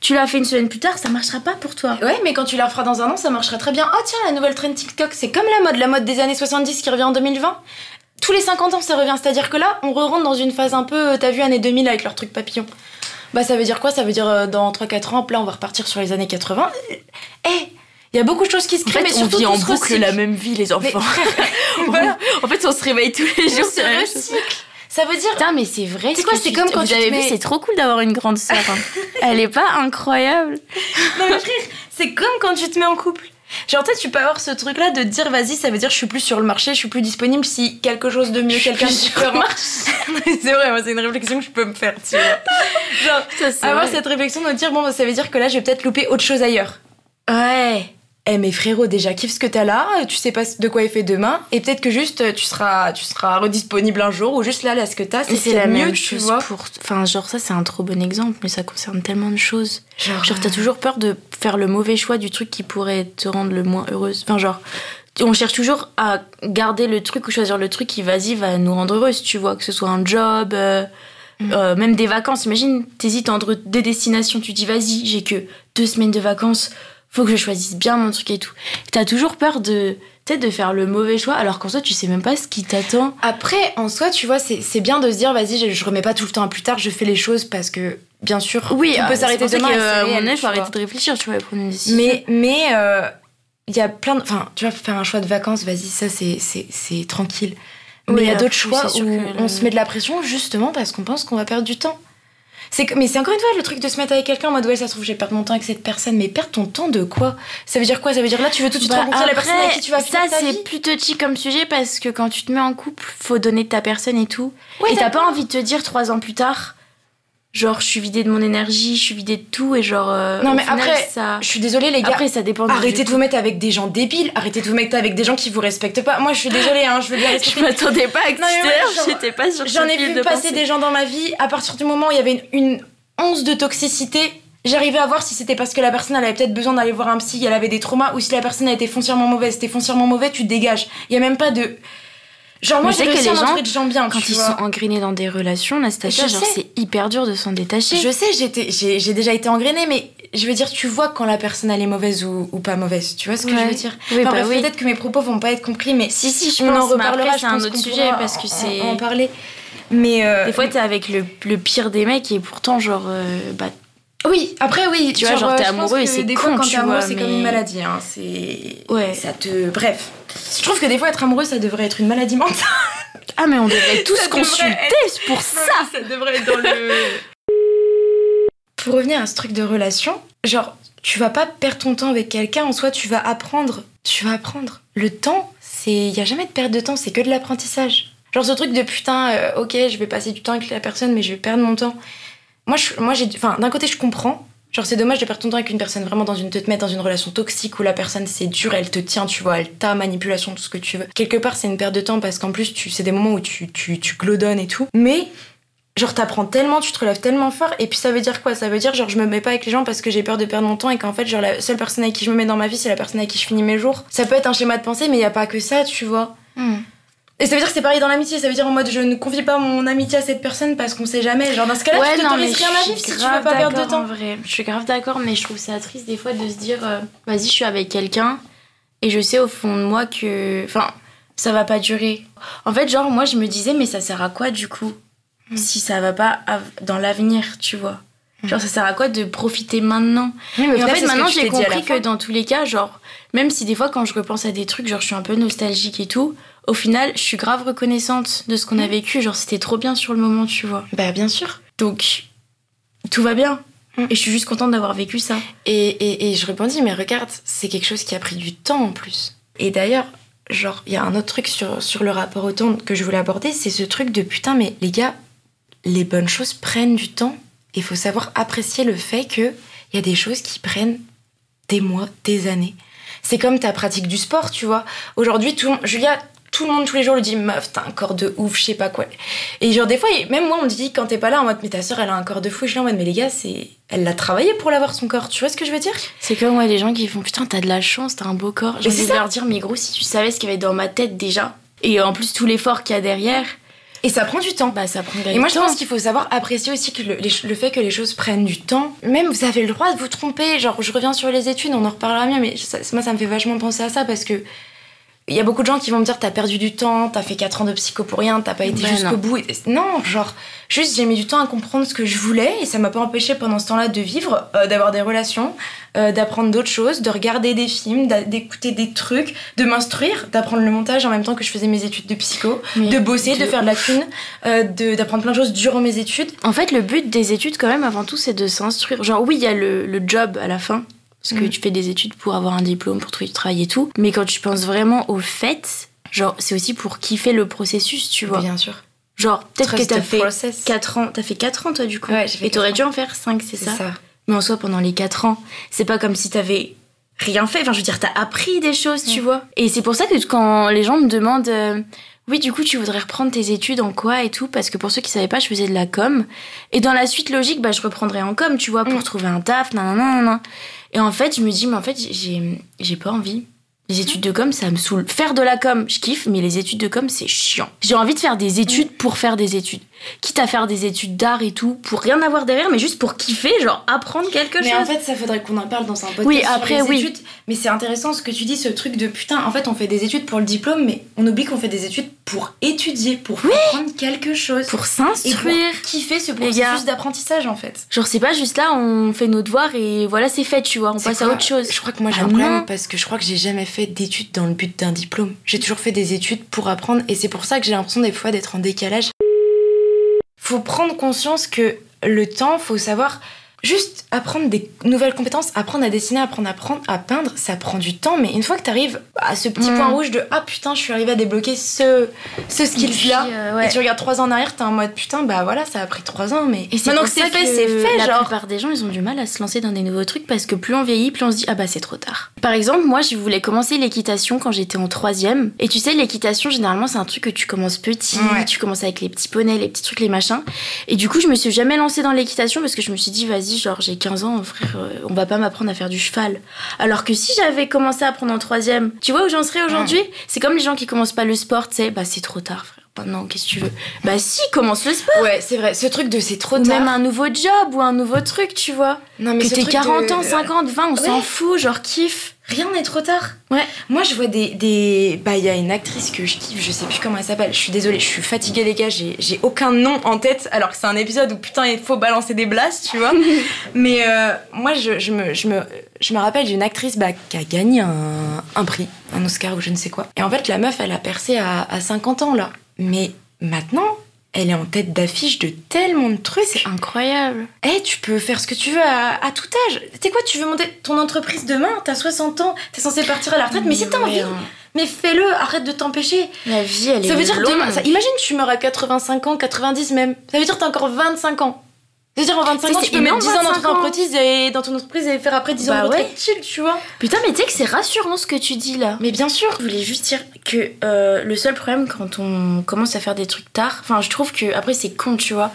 tu la fais une semaine plus tard, ça marchera pas pour toi. Ouais, mais quand tu la feras dans un an, ça marchera très bien. Oh tiens, la nouvelle trend TikTok, c'est comme la mode, la mode des années 70 qui revient en 2020. Tous les 50 ans, ça revient. C'est-à-dire que là, on re-rentre dans une phase un peu, euh, t'as vu, années 2000 avec leur truc papillon. Bah ça veut dire quoi? Ça veut dire euh, dans 3-4 ans, là, on va repartir sur les années 80. Eh, il y a beaucoup de choses qui se En créent, fait, mais on vit en se boucle recycle. la même vie, les Mais enfants. voilà, en fait, on se réveille tous les on jours. se chose. recycle. Ça veut dire... Putain, mais c'est vrai. C'est ce quoi, que c'est comme quand vous tu avez mets- vu, c'est trop cool d'avoir une grande sœur. hein. Elle est pas incroyable. Non mais frère, c'est comme quand tu te mets en couple. Genre, tu sais, tu peux avoir ce truc-là de dire, vas-y, ça veut dire je suis plus sur le marché, je suis plus disponible si quelque chose de mieux, quelqu'un de différent. C'est vrai, moi, c'est une réflexion que je peux me faire, tu vois. Genre, Ça, avoir vrai. cette réflexion de dire, bon, bah, ça veut dire que là, je vais peut-être louper autre chose ailleurs. Ouais. Eh, mais frérot, déjà, kiffe ce que t'as là, tu sais pas de quoi il fait demain, et peut-être que juste, euh, tu seras, tu seras redisponible un jour, ou juste là, là, ce que t'as, c'est la mieux, même tu chose vois. pour. Enfin, genre, ça, c'est un trop bon exemple, mais ça concerne tellement de choses. Genre, Genre, t'as toujours peur de faire le mauvais choix du truc qui pourrait te rendre le moins heureuse. Enfin, genre, on cherche toujours à garder le truc ou choisir le truc qui, vas-y, va nous rendre heureuse, tu vois, que ce soit un job, euh, Mm. euh, même des vacances. Imagine, t'hésites entre deux destinations, tu dis, vas-y, j'ai que deux semaines de vacances, faut que je choisisse bien mon truc et tout. T'as toujours peur de, de faire le mauvais choix, alors qu'en soi, tu sais même pas ce qui t'attend. Après, en soi, tu vois, c'est bien de se dire, vas-y, je, je remets pas tout le temps à plus tard, je fais les choses parce que, bien sûr, Oui, on euh, peut c'est s'arrêter demain. euh, réel, faut arrêter de réfléchir, tu vois, et prendre une décision. Mais, mais, euh, il y a plein de. Enfin, tu vois, faire un choix de vacances, vas-y, ça, c'est- c'est tranquille. Mais Oui, il y a après, d'autres choix où le- on se met de la pression justement parce qu'on pense qu'on va perdre du temps. C'est mais c'est encore une fois le truc de se mettre avec quelqu'un en mode ouais ça se trouve je vais perdre mon temps avec cette personne mais perdre ton temps de quoi? Ça veut dire quoi? Ça veut dire là tu veux tout de suite Bah, rencontrer la personne avec qui tu vas ça c'est plus touchy comme sujet parce que quand tu te mets en couple, faut donner de ta personne et tout. Ouais, et t'as pas envie de te dire trois ans plus tard, genre je suis vidée de mon énergie, je suis vidée de tout et genre. euh, Non mais final, après ça. je suis désolée les gars Après ça dépend. Arrêtez de vous mettre avec des gens débiles, arrêtez de vous mettre avec des gens qui vous respectent pas. Moi je suis désolée hein, je veux bien Je m'attendais pas à que tu j'étais pas sur J'en ai vu de passer pensée. des gens dans ma vie, à partir du moment où il y avait une, une once de toxicité, j'arrivais à voir si c'était parce que la personne elle avait peut-être besoin d'aller voir un psy, elle avait des traumas, ou si la personne a été foncièrement mauvaise. C'était foncièrement mauvais, tu te dégages. Il y a même pas de. Genre, moi j'ai réussi à les gens, de gens bien, Quand tu ils vois. sont engrainés dans des relations, Nastasia, Je genre c'est hyper dur de s'en détacher. Je sais, j'ai déjà été engrainée, mais je veux dire, tu vois quand la personne elle est mauvaise ou, ou pas mauvaise. Tu vois ce que je veux dire? Oui, Enfin, bah oui. peut-être que mes propos vont pas être compris, mais Si, si, je on pense, en reparlera. c'est un autre sujet parce que c'est. en, en parler. Mais euh, Des fois, t'es avec le, le pire des mecs et pourtant, genre, euh, bah, Oui, après oui, Tu vois, genre, euh, t'es amoureux et c'est des con, fois quand tu t'es amoureux, c'est comme une maladie. Hein. C'est Ouais. ça te. Bref, je trouve que des fois être amoureux, ça devrait être une maladie mentale. Ah, mais on devrait tous consulter être- pour ça. ça devrait être dans le. Pour revenir à ce truc de relation, genre tu vas pas perdre ton temps avec quelqu'un. En soi, tu vas apprendre. Tu vas apprendre. Le temps, c'est y a jamais de perte de temps. C'est que de l'apprentissage. Genre ce truc de putain, euh, ok, je vais passer du temps avec la personne, mais je vais perdre mon temps. Moi, moi, j'ai, enfin, d'un côté, je comprends. Genre, c'est dommage de perdre ton temps avec une personne vraiment dans une, de te mettre dans une relation toxique où la personne c'est dur, elle te tient, tu vois, elle t'a manipulation, tout ce que tu veux. Quelque part, c'est une perte de temps parce qu'en plus, tu, c'est des moments où tu, tu, tu glodonnes et tout. Mais, genre, t'apprends tellement, tu te relèves tellement fort. Et puis, ça veut dire quoi? Ça veut dire, genre, je me mets pas avec les gens parce que j'ai peur de perdre mon temps et qu'en fait, genre, la seule personne avec qui je me mets dans ma vie, c'est la personne avec qui je finis mes jours. Ça peut être un schéma de pensée, mais il y a pas que ça, tu vois. Hmm. Et ça veut dire que c'est pareil dans l'amitié, ça veut dire en mode je ne confie pas mon amitié à cette personne parce qu'on sait jamais. Genre dans ce cas-là, Ouais, tu t'autorises rien à vivre si tu veux pas perdre de d'accord, en temps. vrai. Je suis grave d'accord, mais je trouve ça triste des fois de se dire, euh, vas-y, je suis avec quelqu'un et je sais au fond de moi que, enfin, ça va pas durer. En fait, genre moi, je me disais, mais ça sert à quoi du coup Mm. si ça va pas dans l'avenir, tu vois? Genre, ça sert à quoi de profiter maintenant? Oui, mais Et en fait, maintenant, j'ai compris que dans tous les cas, genre, même si des fois, quand je repense à des trucs, genre, je suis un peu nostalgique et tout, au final, je suis grave reconnaissante de ce qu'on a Mm. vécu. Genre, c'était trop bien sur le moment, tu vois. Bah bien sûr. Donc, tout va bien. Mm. Et je suis juste contente d'avoir vécu ça. Et, et, et je rebondis, mais regarde, c'est quelque chose qui a pris du temps en plus. Et d'ailleurs, genre, il y a un autre truc sur, sur le rapport au temps que je voulais aborder, c'est ce truc de putain, mais les gars, les bonnes choses prennent du temps. Il faut savoir apprécier le fait qu'il y a des choses qui prennent des mois, des années. C'est comme ta pratique du sport, tu vois. Aujourd'hui, tout, le monde- Julia, tout le monde tous les jours lui dit meuf, t'as un corps de ouf, je sais pas quoi. Et genre, des fois, même moi, on me dit quand t'es pas là en mode, mais ta soeur, elle a un corps de fou. Je suis en mode, mais les gars, c'est. Elle l'a travaillé pour l'avoir son corps, tu vois ce que je veux dire? C'est comme ouais, les gens qui font putain, t'as de la chance, t'as un beau corps. J'ai envie de leur dire, mais gros, si tu savais ce qu'il y avait dans ma tête déjà, et en plus tout l'effort qu'il y a derrière, Et ça prend du temps. bah ça prend Et moi, je temps. pense qu'il faut savoir apprécier aussi que le, les- le fait que les choses prennent du temps. Même vous avez le droit de vous tromper. Genre, je reviens sur les études, on en reparlera mieux, mais ça- moi, ça me fait vachement penser à ça parce que il y a beaucoup de gens qui vont me dire t'as perdu du temps, t'as fait 4 ans de psycho pour rien, t'as pas été jusqu'au bout. Non, genre, juste j'ai mis du temps à comprendre ce que je voulais et ça m'a pas empêché pendant ce temps-là de vivre, euh, d'avoir des relations, euh, d'apprendre d'autres choses, de regarder des films, d'écouter des trucs, de m'instruire, d'apprendre le montage en même temps que je faisais mes études de psycho, Mais de bosser, de, de faire de la thune, euh, d'apprendre plein de choses durant mes études. En fait, le but des études, quand même, avant tout, c'est de s'instruire. Genre, oui, il y a le, le job à la fin, parce que Mhm. tu fais des études pour avoir un diplôme, pour trouver du travail et tout. Mais quand tu penses vraiment au fait, genre, c'est aussi pour kiffer le processus, tu vois. Bien sûr. Genre, peut-être que t'as fait process. 4 ans. T'as fait 4 ans, toi, du coup. Ouais, fait et t'aurais dû en faire 5, c'est C'est ça, ça. Mais en soi, pendant les 4 ans, c'est pas comme si t'avais rien fait. Enfin, je veux dire, t'as appris des choses, tu Mm. vois. Et c'est pour ça que quand les gens me demandent, euh, oui, du coup, tu voudrais reprendre tes études en quoi et tout, parce que pour ceux qui savaient pas, je faisais de la com. Et dans la suite logique, bah, je reprendrais en com, tu vois, pour Mm. trouver un taf, nan, nan, nan, nan. Et en fait, je me dis, mais en fait, j'ai, j'ai pas envie. Les études de com, ça me saoule. Faire de la com, je kiffe, mais les études de com, c'est chiant. J'ai envie de faire des études pour faire des études. Quitte à faire des études d'art et tout, pour rien avoir derrière, mais juste pour kiffer, genre apprendre quelque Mais chose. en fait, ça faudrait qu'on en parle dans un podcast. Oui, sur après, les oui. études. Mais c'est intéressant ce que tu dis, ce truc de putain. En fait, on fait des études pour le diplôme, mais on oublie qu'on fait des études pour étudier, pour apprendre quelque chose. pour s'instruire. kiffer ce processus d'apprentissage, en fait. Genre, c'est pas juste là, on fait nos devoirs et voilà, c'est fait, tu vois, on passe à autre chose. Je crois que moi j'ai Ah un problème non. parce que je crois que j'ai jamais fait d'études dans le but d'un diplôme. J'ai toujours fait des études pour apprendre et c'est pour ça que j'ai l'impression des fois d'être en décalage. Faut prendre conscience que le temps, faut savoir juste apprendre des nouvelles compétences, apprendre à dessiner, apprendre à, prendre, à peindre, ça prend du temps. Mais une fois que t'arrives à ce petit Mm. point rouge de ah putain, je suis arrivée à débloquer ce, ce skill-là. Euh, ouais. Et tu regardes trois ans en arrière, t'es en mode putain, bah voilà, ça a pris trois ans, mais Et c'est maintenant que c'est fait, c'est fait, La genre. plupart des gens, ils ont du mal à se lancer dans des nouveaux trucs parce que plus on vieillit, plus on se dit ah bah c'est trop tard. Par exemple, moi, je voulais commencer l'équitation quand j'étais en troisième. Et tu sais, l'équitation, généralement, c'est un truc que tu commences petit, Ouais. tu commences avec les petits poneys, les petits trucs, les machins. Et du coup, je me suis jamais lancée dans l'équitation parce que je me suis dit vas-y, genre j'ai 15 ans, frère, euh, on va pas m'apprendre à faire du cheval. Alors que si j'avais commencé à apprendre en troisième, tu vois où j'en serais aujourd'hui C'est comme les gens qui commencent pas le sport, tu sais, bah c'est trop tard, frère. Maintenant, qu'est-ce que tu veux Bah si, commence le sport. Ouais, c'est vrai, ce truc de c'est trop Ou tard. même un nouveau job ou un nouveau truc, tu vois. Non, Que ce t'aies truc 40 de- ans, 50, 20, on s'en Ouais. fout, genre kiffe. Rien n'est trop tard. Ouais. Moi, je vois des. des... Bah, il y a une actrice que je kiffe, je sais plus comment elle s'appelle. Je suis désolée, je suis fatiguée, les gars. J'ai j'ai aucun nom en tête, alors que c'est un épisode où putain, il faut balancer des blasts, tu vois. Mais euh, moi, je, je, me, je, me, je me rappelle d'une actrice bah, qui a gagné un, un prix, un Oscar ou je ne sais quoi. Et en fait, la meuf, elle a percé à, à 50 ans, là. Mais maintenant. Elle est en tête d'affiche de tellement de trucs. C'est incroyable. Eh, tu peux faire ce que tu veux à, à tout âge. Tu sais quoi, tu veux monter ton entreprise demain, t'as 60 ans, t'es censé partir à la retraite, mais si t'as Ouais, envie, hein. mais fais-le, arrête de t'empêcher. La vie, elle est Ça veut dire longue. demain, ça- imagine tu meurs à 85 ans, 90 même. Ça veut dire t'as encore 25 ans. Ça veut dire en 25 Ça, ans, tu peux mettre énorme, 10 ans dans 25 ton entreprise et dans ton entreprise et faire après 10 ans Bah de retraite ouais. chill, tu vois. Putain, mais tu sais que c'est rassurant ce que tu dis là. Mais bien sûr. Je voulais juste dire que euh, le seul problème quand on commence à faire des trucs tard, enfin je trouve que après c'est con tu vois,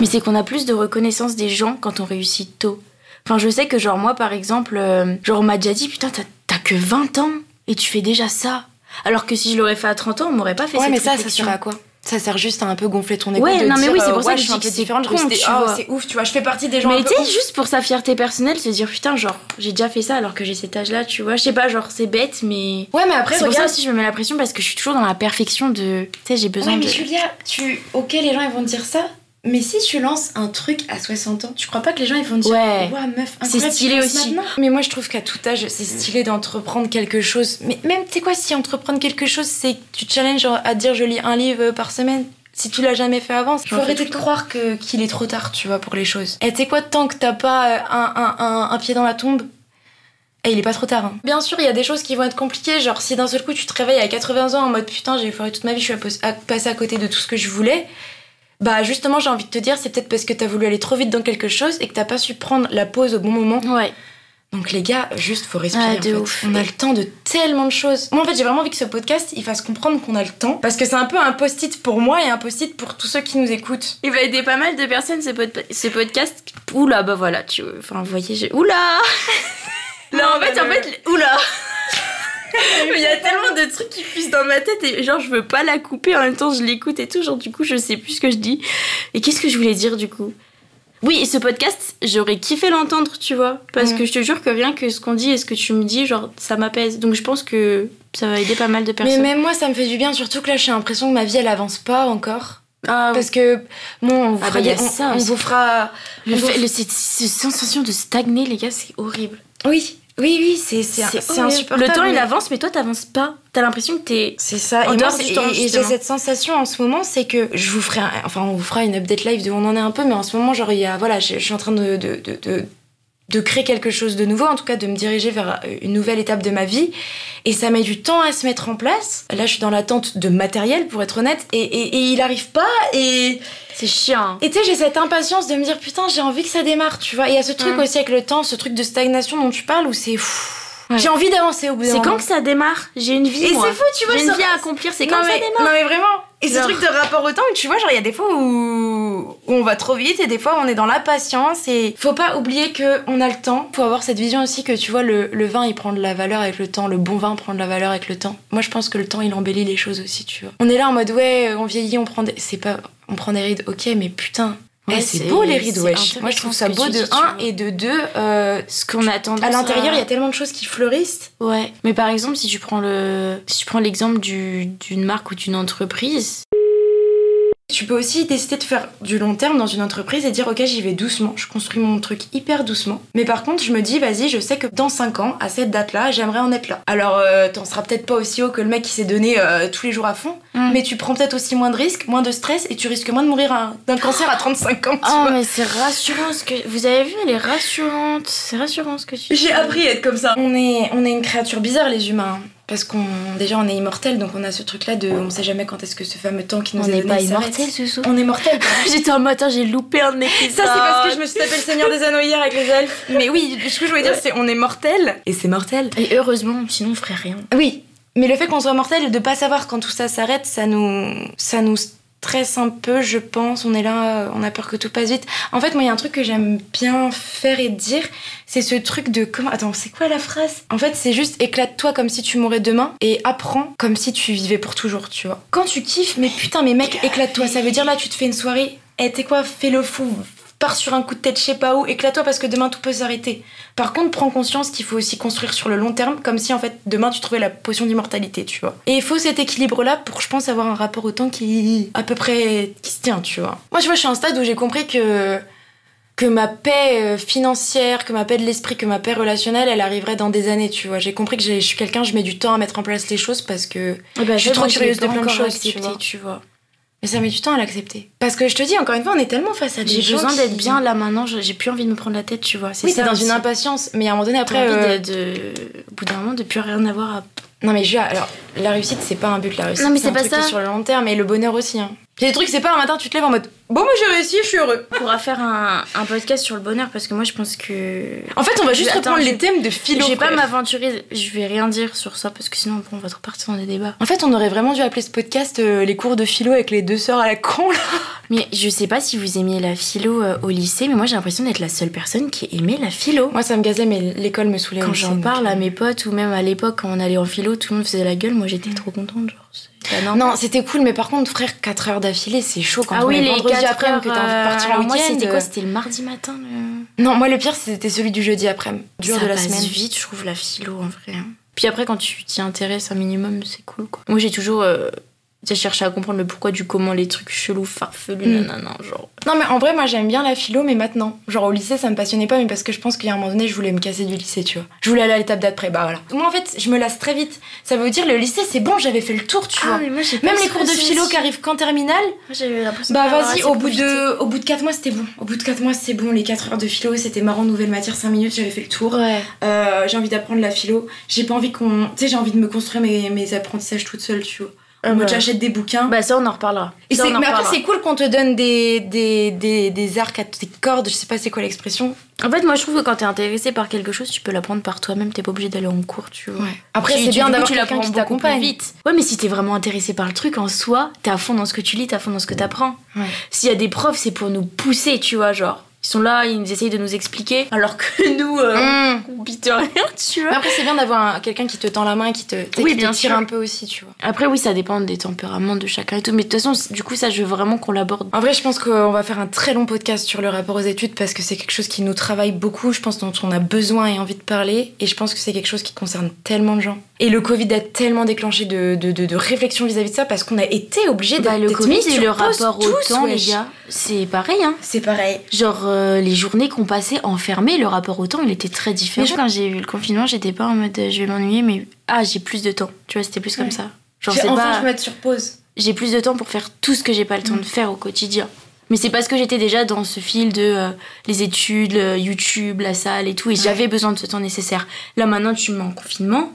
mais c'est qu'on a plus de reconnaissance des gens quand on réussit tôt. Enfin je sais que genre moi par exemple, euh, genre on m'a déjà dit putain t'as que 20 ans et tu fais déjà ça. Alors que si je l'aurais fait à 30 ans on m'aurait pas fait Ouais, cette mais ça, ça sert à quoi? Ça sert juste à un peu gonfler ton ego. Ouais, de non, mais oui, c'est euh, pour ça ouais, que je suis un peu différente. Je me oh, vois. c'est ouf, tu vois. Je fais partie des gens. Mais tu sais, juste pour sa fierté personnelle, se dire putain, genre, j'ai déjà fait ça alors que j'ai cet âge-là, tu vois. Je sais pas, genre, c'est bête, mais. Ouais, mais après, C'est pour ça aussi que je me mets la pression parce que je suis toujours dans la perfection de. Tu sais, j'ai besoin Ouais, mais de. Julia, tu. Ok, les gens ils vont te dire ça. Mais si tu lances un truc à 60 ans, tu crois pas que les gens ils vont dire Ouais. Ouah, meuf, C'est stylé aussi. maintenant? Mais moi je trouve qu'à tout âge c'est stylé d'entreprendre quelque chose. Mais même tu sais quoi, si entreprendre quelque chose c'est que tu te challenges à dire je lis un livre par semaine. Si tu l'as jamais fait avant, il faut arrêter de croire que qu'il est trop tard, tu vois, pour les choses. Et tu sais quoi, tant que t'as pas euh, un, un, un, un pied dans la tombe, et il est pas trop tard. hein. Bien sûr, il y a des choses qui vont être compliquées. Genre, si d'un seul coup tu te réveilles à 80 ans en mode putain, j'ai foiré toute ma vie, je suis à pos- à passer à côté de tout ce que je voulais. Bah, justement, j'ai envie de te dire, c'est peut-être parce que t'as voulu aller trop vite dans quelque chose et que t'as pas su prendre la pause au bon moment. Ouais. Donc, les gars, juste faut respirer. Ah, en de fait. ouf. On a le temps de tellement de choses. Moi, en fait, j'ai vraiment envie que ce podcast il fasse comprendre qu'on a le temps. Parce que c'est un peu un post-it pour moi et un post-it pour tous ceux qui nous écoutent. Il va aider pas mal de personnes ce, pod- ce podcast. Oula, bah voilà, tu Enfin, vous voyez, j'ai. Oula Là, en fait, en le- fait, oula il y a tellement de trucs qui fusent dans ma tête et genre, je veux pas la couper en même temps, je l'écoute et tout. Genre, du coup, je sais plus ce que je dis. Et qu'est-ce que je voulais dire du coup? Oui, et ce podcast, j'aurais kiffé l'entendre, tu vois. Parce Mm. que je te jure que rien que ce qu'on dit et ce que tu me dis, genre, ça m'apaise. Donc, je pense que ça va aider pas mal de Mais personnes. même moi, ça me fait du bien, surtout que là, j'ai l'impression que ma vie elle avance pas encore. Ah, Parce que, bon, on, vous Ah, fera bah, on- ça on vous fera. le on vous- fait, le- cette, cette sensation de stagner, les gars, c'est horrible. Oui, oui, oui, c'est c'est insupportable. Le temps, il avance, mais toi, t'avances pas. T'as l'impression que t'es. C'est ça. En Et moi, dehors c'est- du temps, et- et j'ai cette sensation en ce moment, c'est que je vous ferai, un- enfin, on vous fera une update live de où on en est un peu, mais en ce moment, genre, il y a, voilà, je, je suis en train de, de, de, de, de créer quelque chose de nouveau, en tout cas, de me diriger vers une nouvelle étape de ma vie, et ça met du temps à se mettre en place. Là, je suis dans l'attente de matériel, pour être honnête, et, et, et il arrive pas, et, C'est chiant. et tu sais, j'ai cette impatience de me dire, putain, j'ai envie que ça démarre, tu vois. Et il y a ce truc aussi avec le temps, ce truc de stagnation dont tu parles, où c'est, Ouais. j'ai envie d'avancer au bout d'un C'est quand que ça démarre? J'ai une vie. Et c'est fou, tu vois, J'ai une ça- vie à accomplir, c'est quand ça démarre? Non mais vraiment. Et ce truc de rapport au temps, tu vois, genre il y a des fois où, où on va trop vite et des fois on est dans l'impatience et faut pas oublier que on a le temps. Faut avoir cette vision aussi que tu vois le, le vin il prend de la valeur avec le temps, le bon vin prend de la valeur avec le temps. Moi je pense que le temps il embellit les choses aussi, tu vois. On est là en mode ouais, on vieillit, on prend des c'est pas on prend des rides, OK, mais putain Ouais, eh, c'est beau les rides, wesh. Moi je trouve ça beau de dis, tu 1 vois. et de 2. euh, Ce qu'on attend à l'intérieur, il y a tellement de choses qui fleurissent. Ouais. Mais par exemple, si tu prends le, si tu prends l'exemple du- d'une marque ou d'une entreprise, Tu peux aussi décider de faire du long terme dans une entreprise et dire ok j'y vais doucement, je construis mon truc hyper doucement. Mais par contre je me dis vas-y je sais que dans 5 ans, à cette date là, j'aimerais en être là. Alors euh, t'en seras peut-être pas aussi haut que le mec qui s'est donné euh, tous les jours à fond, Mm. mais tu prends peut-être aussi moins de risques, moins de stress et tu risques moins de mourir un- d'un cancer à 35 ans. tu oh vois. mais c'est rassurant ce que vous avez vu, elle est rassurante. C'est rassurant ce que tu. J'ai appris à être comme ça. On est, on est une créature bizarre les humains. Parce qu'on déjà on est immortel donc on a ce truc là de on sait jamais quand est-ce que ce fameux temps qui nous On est n'est donné pas immortel, ce On est mortel. J'étais en matin, j'ai loupé un épisode. Ça, c'est parce que je me suis tapé le Seigneur des Anneaux hier avec les elfes. Mais oui, ce que je voulais dire, c'est on est mortel. Et c'est mortel. Et heureusement, sinon on ferait rien. Oui, mais le fait qu'on soit mortel et de pas savoir quand tout ça s'arrête, ça nous, ça nous stresse un peu, je pense. On est là, euh, on a peur que tout passe vite. En fait, moi, il y a un truc que j'aime bien faire et dire, c'est ce truc de comment. Attends, c'est quoi la phrase? En fait, c'est juste éclate-toi comme si tu mourais demain et apprends comme si tu vivais pour toujours, tu vois. Quand tu kiffes, mais putain, mais mec, éclate-toi. Ça veut dire là, tu te fais une soirée. Eh, t'es quoi? Fais le fou. Pars sur un coup de tête je sais pas où, éclate-toi parce que demain tout peut s'arrêter. Par contre, prends conscience qu'il faut aussi construire sur le long terme, comme si en fait demain tu trouvais la potion d'immortalité, tu vois. Et il faut cet équilibre-là pour, je pense, avoir un rapport au temps qui, à peu près, qui se tient, tu vois. Moi, tu vois, je suis à un stade où j'ai compris que que ma paix euh, financière, que ma paix de l'esprit, que ma paix relationnelle, elle arriverait dans des années, tu vois. J'ai compris que je suis quelqu'un, je mets du temps à mettre en place les choses parce que Eh ben, Je suis trop curieuse de plein de choses, tu accepté, vois. tu vois. Mais ça met du temps à l'accepter. Parce que je te dis encore une fois, on est tellement face à des J'ai gens besoin qui- d'être bien là maintenant, je- j'ai plus envie de me prendre la tête, tu vois. Oui, ça t'es dans aussi. une impatience, mais à un moment donné après. envie euh, de, de- Au bout d'un moment, de plus rien avoir à. Non mais Julia, alors la réussite c'est pas un but, la réussite Non, mais c'est c'est pas truc qui ça. est sur le long terme et le bonheur aussi. Hein. Il y a des trucs, c'est pas un matin tu te lèves en mode bon moi j'ai réussi, je suis heureux. On pourra faire un, un podcast sur le bonheur parce que moi je pense que. En fait on va juste Attends, reprendre les thèmes de philo. Je vais pas m'aventurer, je vais rien dire sur ça parce que sinon on va trop partir dans des débats. En fait on aurait vraiment dû appeler ce podcast euh, les cours de philo avec les deux sœurs à la con là. Mais je sais pas si vous aimiez la philo euh, au lycée, mais moi j'ai l'impression d'être la seule personne qui aimait la philo. Moi ça me gazait mais l'école me saoulait Quand j'en parle euh, à mes potes ou même à l'époque quand on allait en philo, tout le monde faisait la gueule, moi j'étais trop contente. Genre. Non, c'était cool, mais par contre, frère, 4 heures d'affilée, c'est chaud quand ah on oui, est vendredi 4 après heures, que t'as envie de partir en alors moi week-end. c'était quoi. C'était le mardi matin le... Non, moi le pire c'était celui du jeudi après, dur ça de la passe semaine. vite, je trouve, la philo, en vrai. hein. Puis après, quand tu t'y intéresses un minimum, c'est cool, quoi. Moi, j'ai toujours... euh, j'ai cherché à comprendre le pourquoi du comment, les trucs chelous, farfelus, Mm. nanana, genre... Non, mais en vrai, moi j'aime bien la philo, mais maintenant. Genre au lycée, ça me passionnait pas, mais parce que je pense qu'il y a un moment donné, je voulais me casser du lycée, tu vois. Je voulais aller à l'étape d'après, bah voilà. Moi en fait, je me lasse très vite. Ça veut dire le lycée, c'est bon, j'avais fait le tour, tu vois. Ah, mais moi, j'ai Même les cours de philo qui arrivent qu'en terminale, bah vas-y, au bout de, au bout de 4 mois, c'était bon. Au bout de 4 mois, c'était bon. Les 4 heures de philo, c'était marrant, nouvelle matière, 5 minutes, j'avais fait le tour. Ouais. Euh, j'ai envie d'apprendre la philo. J'ai pas envie qu'on. Tu sais, j'ai envie de me construire mes, mes apprentissages toute seule, tu vois. Ah En mode, bah. j'achète des bouquins. Bah, ça, on en reparlera. Et Ça, c'est- on en mais après, c'est cool qu'on te donne des, des, des, des arcs à tes cordes, je sais pas c'est quoi l'expression. En fait, moi, je trouve que quand t'es intéressé par quelque chose, tu peux l'apprendre par toi-même, t'es pas obligé d'aller en cours, tu vois. Après, c'est bien d'avoir tu quelqu'un qui t'accompagne. vite. Ouais, mais si t'es vraiment intéressé par le truc en soi, t'es à fond dans ce que tu lis, t'es à fond dans ce que t'apprends. Ouais. S'il y a des profs, c'est pour nous pousser, tu vois, genre. Ils sont là, ils essayent de nous expliquer, alors que nous, euh, Mmh. on bite rien, tu vois. Mais après, c'est bien d'avoir un- quelqu'un qui te tend la main, qui te, Oui, qui te tire sûr. un peu aussi, tu vois. Après, oui, ça dépend des tempéraments de chacun et tout. Mais de toute façon, du coup, ça, je veux vraiment qu'on l'aborde. En vrai, je pense qu'on va faire un très long podcast sur le rapport aux études parce que c'est quelque chose qui nous travaille beaucoup, je pense dont on a besoin et envie de parler, et je pense que c'est quelque chose qui concerne tellement de gens. Et le Covid a tellement déclenché de, de, de, de réflexion vis-à-vis de ça parce qu'on a été obligé Bah, d'être le Covid et le rapport au temps, les gars, c'est pareil, hein. C'est pareil. Genre, euh, les journées qu'on passait enfermées, le rapport au temps, il était très différent. Mais Quand j'ai eu le confinement, j'étais pas en mode euh, je vais m'ennuyer, mais ah, j'ai plus de temps. Tu vois, c'était plus comme ça. Genre, c'est enfin, pas. je peux mettre sur pause. j'ai plus de temps pour faire tout ce que j'ai pas le temps de faire au quotidien. Mais c'est parce que j'étais déjà dans ce fil de euh, les études, le YouTube, la salle et tout, et j'avais besoin de ce temps nécessaire. Là maintenant, tu me mets en confinement.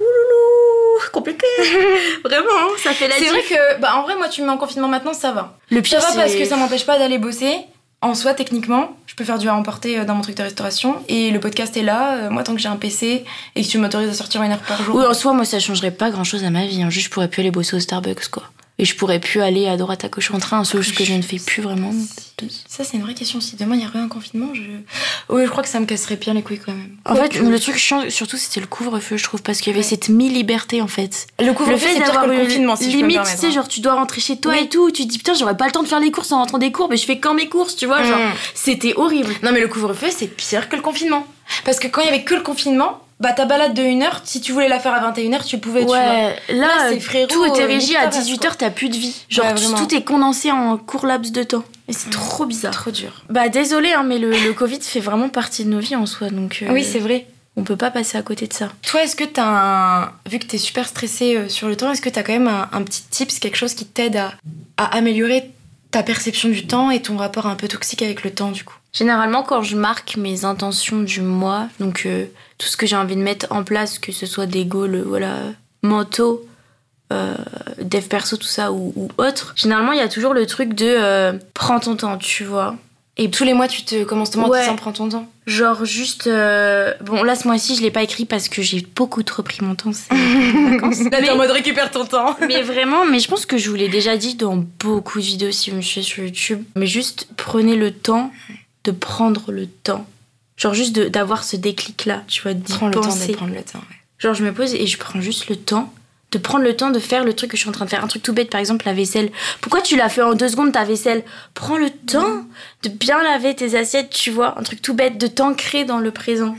Ouloulou, compliqué. Vraiment, hein, ça fait la C'est vrai que, bah, en vrai, moi, tu me mets en confinement maintenant, ça va. Le Ça pire, va parce que ça m'empêche pas d'aller bosser. En soi, techniquement, je peux faire du à emporter euh, dans mon truc de restauration. Et le podcast est là. euh, Moi, tant que j'ai un PC et que tu m'autorises à sortir une heure par jour. Oui, en soi, moi, ça changerait pas grand chose à ma vie. hein. Juste, je pourrais plus aller bosser au Starbucks, quoi. Et je pourrais plus aller à droite à gauche en train, chose que je ne fais plus vraiment. Ça, c'est une vraie question. Si demain il y aurait un confinement, je. Oui, je crois que ça me casserait bien les couilles quand même. En fait, le truc chiant, surtout, c'était le couvre-feu, je trouve, parce qu'il y avait cette mi-liberté, en fait. le couvre-feu, c'est pire d'avoir que le confinement, si limite, tu sais, hein. genre, tu dois rentrer chez toi Oui. et tout, tu te dis, putain, j'aurais pas le temps de faire les courses en rentrant des cours, mais je fais quand mes courses, tu vois, genre, Mm. c'était horrible. Non, mais le couvre-feu, c'est pire que le confinement. Parce que quand il y avait que le confinement, bah ta balade de 1 heure, si tu voulais la faire à 21h, tu pouvais, tu vois. Ouais, là, Là, c'est frérot, tout était euh, régi à ta race, 18h, quoi. t'as plus de vie. Genre, Ouais, tout- est condensé en court laps de temps. Et c'est trop bizarre. Trop dur. Bah, désolé, hein, mais le, le Covid fait vraiment partie de nos vies en soi, donc euh, Oui, c'est vrai. on peut pas passer à côté de ça. Toi, est-ce que t'as un. Vu que t'es super stressé euh, sur le temps, est-ce que t'as quand même un, un petit tips, quelque chose qui t'aide à, à améliorer ta perception du temps et ton rapport un peu toxique avec le temps, du coup? Généralement, quand je marque mes intentions du mois, donc euh, tout ce que j'ai envie de mettre en place, que ce soit des goals euh, voilà, mentaux, euh, dev perso, tout ça, ou, ou autre, généralement, il y a toujours le truc de euh, prends ton temps, tu vois. Et tous les mois, tu te commences ton Ouais. tu t'en prends ton temps. Genre juste... euh, Bon, là, ce mois-ci, je l'ai pas écrit parce que j'ai beaucoup trop pris mon temps. vacances. Là, t'es en mode récupère ton temps. Mais vraiment, mais je pense que je vous l'ai déjà dit dans beaucoup de vidéos si vous me suivez sur YouTube. Mais juste prenez le temps de prendre le temps. Genre juste d'avoir ce déclic-là, tu vois, d'y Prends le temps penser. de prendre le temps. ouais. Genre je me pose et je prends juste le temps De prendre le temps de faire le truc que je suis en train de faire. Un truc tout bête, par exemple, la vaisselle. Pourquoi tu l'as fait en deux secondes, ta vaisselle? Prends le temps de bien laver tes assiettes, tu vois. Un truc tout bête, de t'ancrer dans le présent.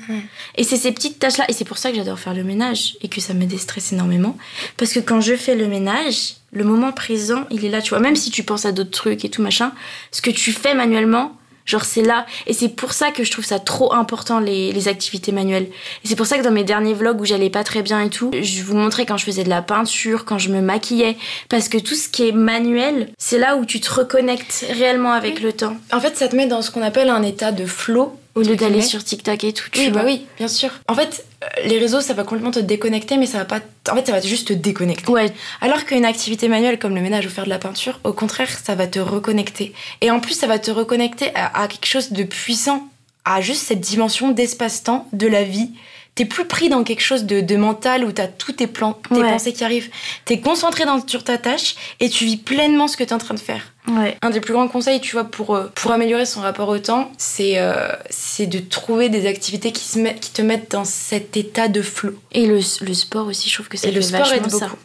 Et c'est ces petites tâches-là. Et c'est pour ça que j'adore faire le ménage et que ça me déstresse énormément. Parce que quand je fais le ménage, le moment présent, il est là, tu vois. Même si tu penses à d'autres trucs et tout machin, ce que tu fais manuellement, genre c'est là. Et c'est pour ça que je trouve ça trop important, les, les activités manuelles. Et c'est pour ça que dans mes derniers vlogs où j'allais pas très bien et tout, je vous montrais quand je faisais de la peinture, quand je me maquillais. Parce que tout ce qui est manuel, c'est là où tu te reconnectes réellement avec le temps. En fait, ça te met dans ce qu'on appelle un état de flow. Au lieu d'aller sur TikTok et tout, tu Oui, vois. bah oui, bien sûr. En fait, les réseaux, ça va complètement te déconnecter, mais ça va pas. En fait, ça va juste te déconnecter. Ouais, Alors qu'une activité manuelle comme le ménage ou faire de la peinture, au contraire, ça va te reconnecter. Et en plus, ça va te reconnecter à, à quelque chose de puissant, à juste cette dimension d'espace-temps de la vie. T'es plus pris dans quelque chose de, de mental où t'as tous tes plans, tes Ouais. pensées qui arrivent. T'es concentré dans, sur ta tâche et tu vis pleinement ce que t'es en train de faire. ouais. Un des plus grands conseils, tu vois, pour, euh, pour améliorer son rapport au temps, c'est euh, c'est de trouver des activités qui, se met- qui te mettent dans cet état de flow. Et le, le sport aussi, je trouve que ça Et le sport aide vachement ça. beaucoup.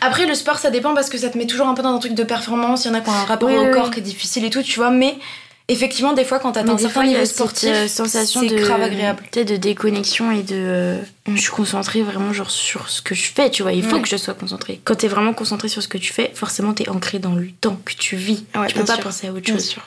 Après, le sport, ça dépend parce que ça te met toujours un peu dans un truc de performance. Il y en a qui ont un rapport Oui, au oui, corps oui. qui est difficile et tout, tu vois. Mais effectivement, des fois, quand t'atteins Mais un des certain niveau cette euh, sensation c'est de, grave agréable. de déconnexion et de. euh. Je suis concentrée vraiment genre sur ce que je fais, tu vois. Il faut Ouais. que je sois concentrée. Quand t'es vraiment concentrée sur ce que tu fais, forcément t'es ancré dans le temps que tu vis. Ouais, tu peux bien pas sûr. penser à autre Bien chose. sûr.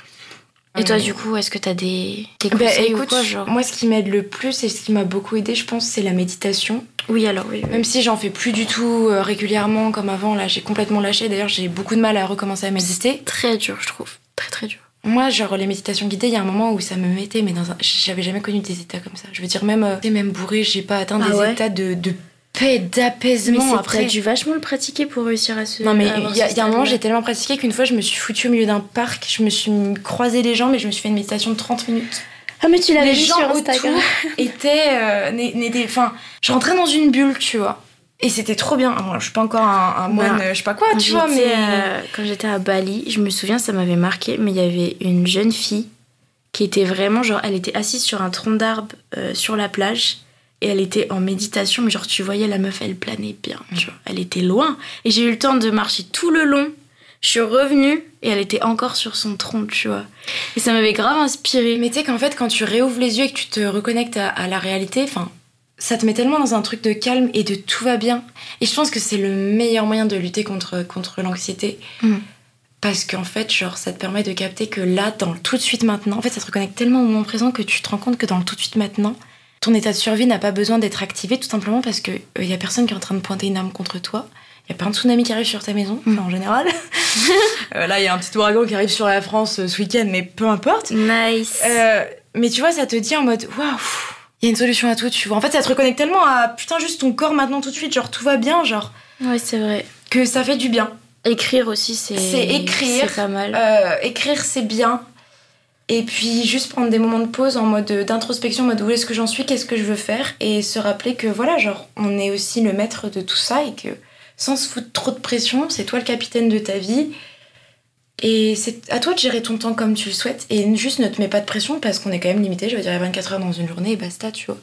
Et toi, du coup, est-ce que t'as des, des bah, conseils ou écoute, quoi, genre? moi, ce qui m'aide le plus et ce qui m'a beaucoup aidé, je pense, c'est la méditation. Oui, alors oui. oui. Même si j'en fais plus du tout euh, régulièrement comme avant, là, j'ai complètement lâché. D'ailleurs, j'ai beaucoup de mal à recommencer à méditer. Très dur, je trouve. Très très dur. Moi, genre, les méditations guidées, il y a un moment où ça me mettait, mais dans un... j'avais jamais connu des états comme ça. Je veux dire, même, euh, même bourré, j'ai pas atteint Ah des ouais états de, de paix, d'apaisement après. t'as dû vachement le pratiquer pour réussir à se. Non mais il y, a- y un moment j'ai tellement pratiqué qu'une fois je me suis foutue au milieu d'un parc, je me suis croisé les jambes et je me suis fait une méditation de 30 minutes. Ah mais tu l'avais vu sur Instagram. étaient, euh, enfin, je rentrais dans une bulle, tu vois. Et c'était trop bien. Moi, je suis pas encore un, un moine, Non. euh, je sais pas quoi, Quand tu vois, mais euh, quand j'étais à Bali, je me souviens, ça m'avait marqué, mais il y avait une jeune fille qui était vraiment, genre, elle était assise sur un tronc d'arbre euh, sur la plage et elle était en méditation, mais genre, tu voyais la meuf, elle planait bien, tu vois. Elle était loin. Et j'ai eu le temps de marcher tout le long. Je suis revenue et elle était encore sur son tronc, tu vois. Et ça m'avait grave inspirée. Mais tu sais qu'en fait, quand tu réouvres les yeux et que tu te reconnectes à, à la réalité, enfin, ça te met tellement dans un truc de calme et de tout va bien. Et je pense que c'est le meilleur moyen de lutter contre, contre l'anxiété. Mm. Parce qu'en fait, genre, ça te permet de capter que là, dans le tout de suite maintenant, en fait, ça te reconnecte tellement au moment présent que tu te rends compte que dans le tout de suite maintenant, ton état de survie n'a pas besoin d'être activé tout simplement parce qu'il il y a personne qui est en train de pointer une arme contre toi. Il y a pas un tsunami qui arrive sur ta maison, enfin, en général. Euh, là, il y a un petit ouragan qui arrive sur la France euh, ce week-end, mais peu importe. Nice. Euh, mais tu vois, ça te dit en mode waouh, il y a une solution à tout, tu vois. En fait, ça te reconnecte tellement à putain, juste ton corps maintenant tout de suite, genre tout va bien, genre Ouais, c'est vrai. que ça fait du bien. Écrire aussi, c'est. C'est écrire. C'est pas mal. Euh, écrire, c'est bien. Et puis juste prendre des moments de pause en mode d'introspection, en mode où est-ce que j'en suis, qu'est-ce que je veux faire, et se rappeler que voilà, genre, on est aussi le maître de tout ça et que sans se foutre trop de pression, c'est toi le capitaine de ta vie. Et c'est à toi de gérer ton temps comme tu le souhaites et juste ne te mets pas de pression parce qu'on est quand même limité, je veux dire, il y a 24 heures dans une journée et basta, tu vois.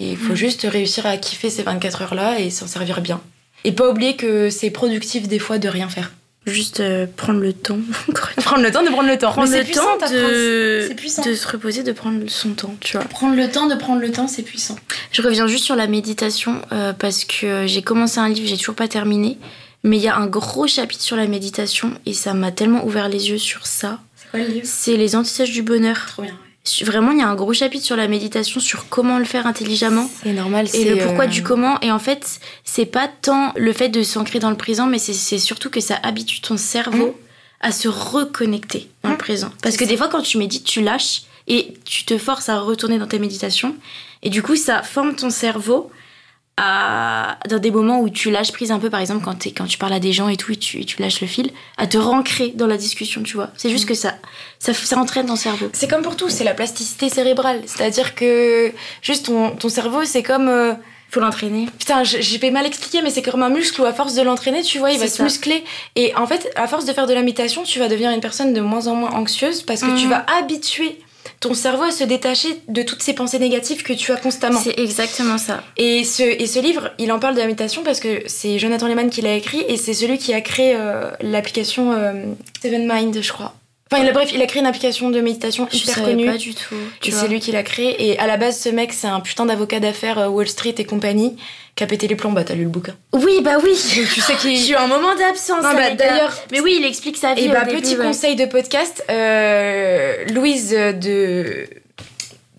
Et il faut juste réussir à kiffer ces 24 heures-là et s'en servir bien. Et pas oublier que c'est productif des fois de rien faire. Juste euh, prendre le temps. Prendre le temps de prendre le temps. prendre Mais le puissant, temps de, puissant. de se reposer, de prendre son temps, tu vois. Prendre le temps de prendre le temps, c'est puissant. Je reviens juste sur la méditation euh, parce que j'ai commencé un livre, j'ai toujours pas terminé, mais il y a un gros chapitre sur la méditation et ça m'a tellement ouvert les yeux sur ça. C'est quoi le livre? C'est les antisèches du bonheur. Trop bien. Vraiment, il y a un gros chapitre sur la méditation, sur comment le faire intelligemment. C'est normal. Et le pourquoi euh, du comment. Et en fait, c'est pas tant le fait de s'ancrer dans le présent, mais c'est- surtout que ça habitue ton cerveau à se reconnecter dans le Mhm. présent. Parce que ça. des fois, quand tu médites, tu lâches et tu te forces à retourner dans tes méditations. Et du coup, ça forme ton cerveau à, dans des moments où tu lâches prise un peu, par exemple, quand, quand tu parles à des gens et tout, et tu, et tu lâches le fil, à te rancrer dans la discussion, tu vois. C'est juste Mhm. que ça, ça, ça entraîne ton cerveau. C'est comme pour tout, c'est la plasticité cérébrale. C'est-à-dire que juste ton, ton cerveau, c'est comme. euh, Faut l'entraîner. Putain, j'ai pas mal expliqué, mais c'est comme un muscle où à force de l'entraîner, tu vois, il va se muscler. Et en fait, à force de faire de la méditation, tu vas devenir une personne de moins en moins anxieuse parce que tu Mhm. vas habituer ton cerveau à se détacher de toutes ces pensées négatives que tu as constamment. C'est exactement ça. Et ce, et ce livre, il en parle de la méditation parce que c'est Jonathan Lehman qui l'a écrit et c'est celui qui a créé euh, l'application euh, Seven Mind, je crois. Enfin, il a- bref, il a créé une application de méditation Je hyper connue. pas du tout. tu Et vois. c'est lui qui l'a créé. Et à la base, ce mec, c'est un putain d'avocat d'affaires euh, Wall Street et compagnie qui a pété les plombs. Bah, t'as lu le bouquin. Oui, bah oui. Donc tu sais qu'il. J'ai eu un moment d'absence. Non, bah, d'ailleurs- Mais oui, il explique sa vie. Et au bah, début, petit ouais. conseil de podcast, euh, Louise de,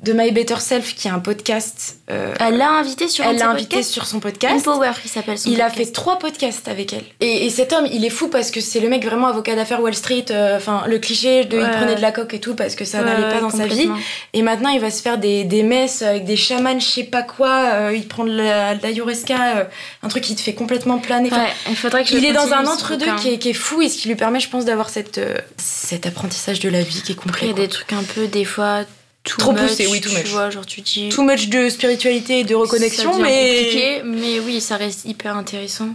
de My Better Self, qui est un podcast, euh, Elle l'a invité sur elle l'a invité sur son podcast. Empower, il s'appelle son Il a fait trois podcasts avec elle. Et, et cet homme, il est fou parce que c'est le mec vraiment avocat d'affaires Wall Street. euh, Enfin, le cliché de il prenait de la coque et tout parce que ça Ouais, n'allait pas dans sa vie. Et maintenant, il va se faire des, des messes avec des chamans, je sais pas quoi. euh, il prend de la, de l'ayahuasca, un truc qui te fait complètement planer. Enfin, Ouais, il faudrait que je il est dans un entre-deux bouquin. qui est, qui est fou et ce qui lui permet, je pense, d'avoir cette, cet apprentissage de la vie qui est complet. il y a des trucs un peu, des fois, too Trop much, poussé, oui, too tu much. vois, genre tu dis... Too much de spiritualité et de reconnexion, ça mais. compliqué, mais oui, ça reste hyper intéressant.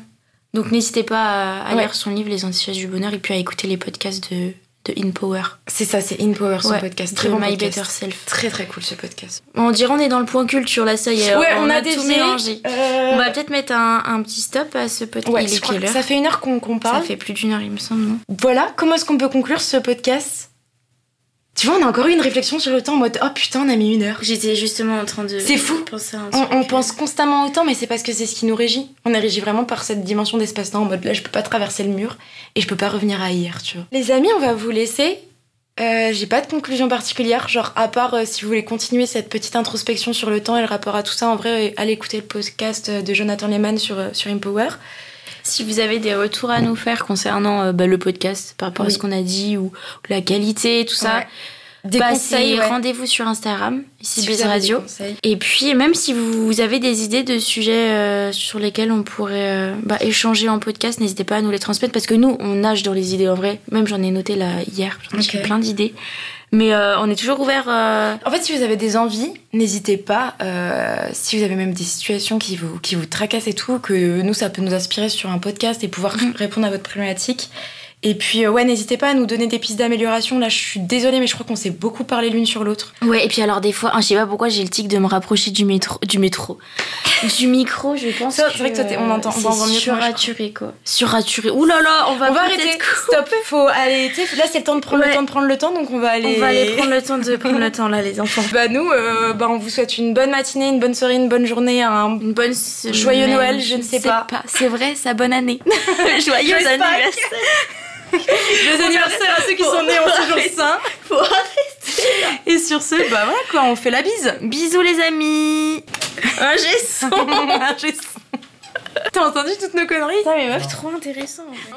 Donc n'hésitez pas à, Ouais. lire son livre Les Antichasses du Bonheur et puis à écouter les podcasts de, de In Power. C'est ça, c'est In Power, son Ouais, podcast. Très bon My podcast. Better Self. Très très cool ce podcast. On dirait on est dans le point culture là, ça y est. ouais, on, a, des tout mélangé. Euh, On va peut-être mettre un, un petit stop à ce podcast. Ouais, il est quelle que heure ça fait une heure qu'on Ça parle. fait plus d'une heure, il me semble, non? Voilà, comment est-ce qu'on peut conclure ce podcast? Tu vois, on a encore eu une réflexion sur le temps en mode oh putain, on a mis une heure. J'étais justement en train de C'est fou. penser à un On, truc. on pense constamment au temps, mais c'est parce que c'est ce qui nous régit. On est régi vraiment par cette dimension d'espace-temps en mode là, je peux pas traverser le mur et je peux pas revenir à hier, tu vois. Les amis, on va vous laisser. Euh, J'ai pas de conclusion particulière, genre à part euh, si vous voulez continuer cette petite introspection sur le temps et le rapport à tout ça, en vrai, euh, allez écouter le podcast euh, de Jonathan Lehman sur, euh, sur Empower. Si vous avez des retours à nous faire concernant euh, bah, le podcast par rapport Oui. à ce qu'on a dit ou la qualité, tout ça, Ouais. Des bah, conseils, ouais. rendez-vous sur Instagram, ici Si Radio. Et puis, même si vous avez des idées de sujets euh, sur lesquels on pourrait euh, bah, échanger en podcast, n'hésitez pas à nous les transmettre parce que nous, on nage dans les idées en vrai. Même j'en ai noté là hier, j'en ai plein d'idées. Mais euh, on est toujours ouvert. euh, En fait, si vous avez des envies, n'hésitez pas. euh, si vous avez même des situations qui vous, qui vous tracassent et tout, que nous, ça peut nous inspirer sur un podcast et pouvoir Mhm. répondre à votre problématique. Et puis, euh, ouais, n'hésitez pas à nous donner des pistes d'amélioration. Là, je suis désolée, mais je crois qu'on s'est beaucoup parlé l'une sur l'autre. Ouais, et puis alors des fois, hein, je sais pas pourquoi j'ai le tic de me rapprocher du métro, du métro, du micro. Je pense. C'est vrai que toi, on entend- on entend mieux Suraturé quoi. Suraturé. Ouh là là, on va, on va arrêter. Stop. Faut aller. Là, c'est le temps de prendre Ouais. le temps de prendre le temps, donc on va aller. On va aller prendre le temps de prendre le temps là, les enfants. Bah nous, euh, bah, on vous souhaite une bonne matinée, une bonne soirée, une bonne journée, un Une bonne. Joyeux Noël, je ne sais pas. C'est vrai, sa bonne année. Joyeux anniversaire. Joyeux anniversaire à ceux qui sont nés en ce jour saint. Faut arrêter. Et sur ce, bah voilà quoi, on fait la bise. Bisous les amis. Un gesson. T'as entendu toutes nos conneries? Putain mais meuf, trop intéressant. en fait.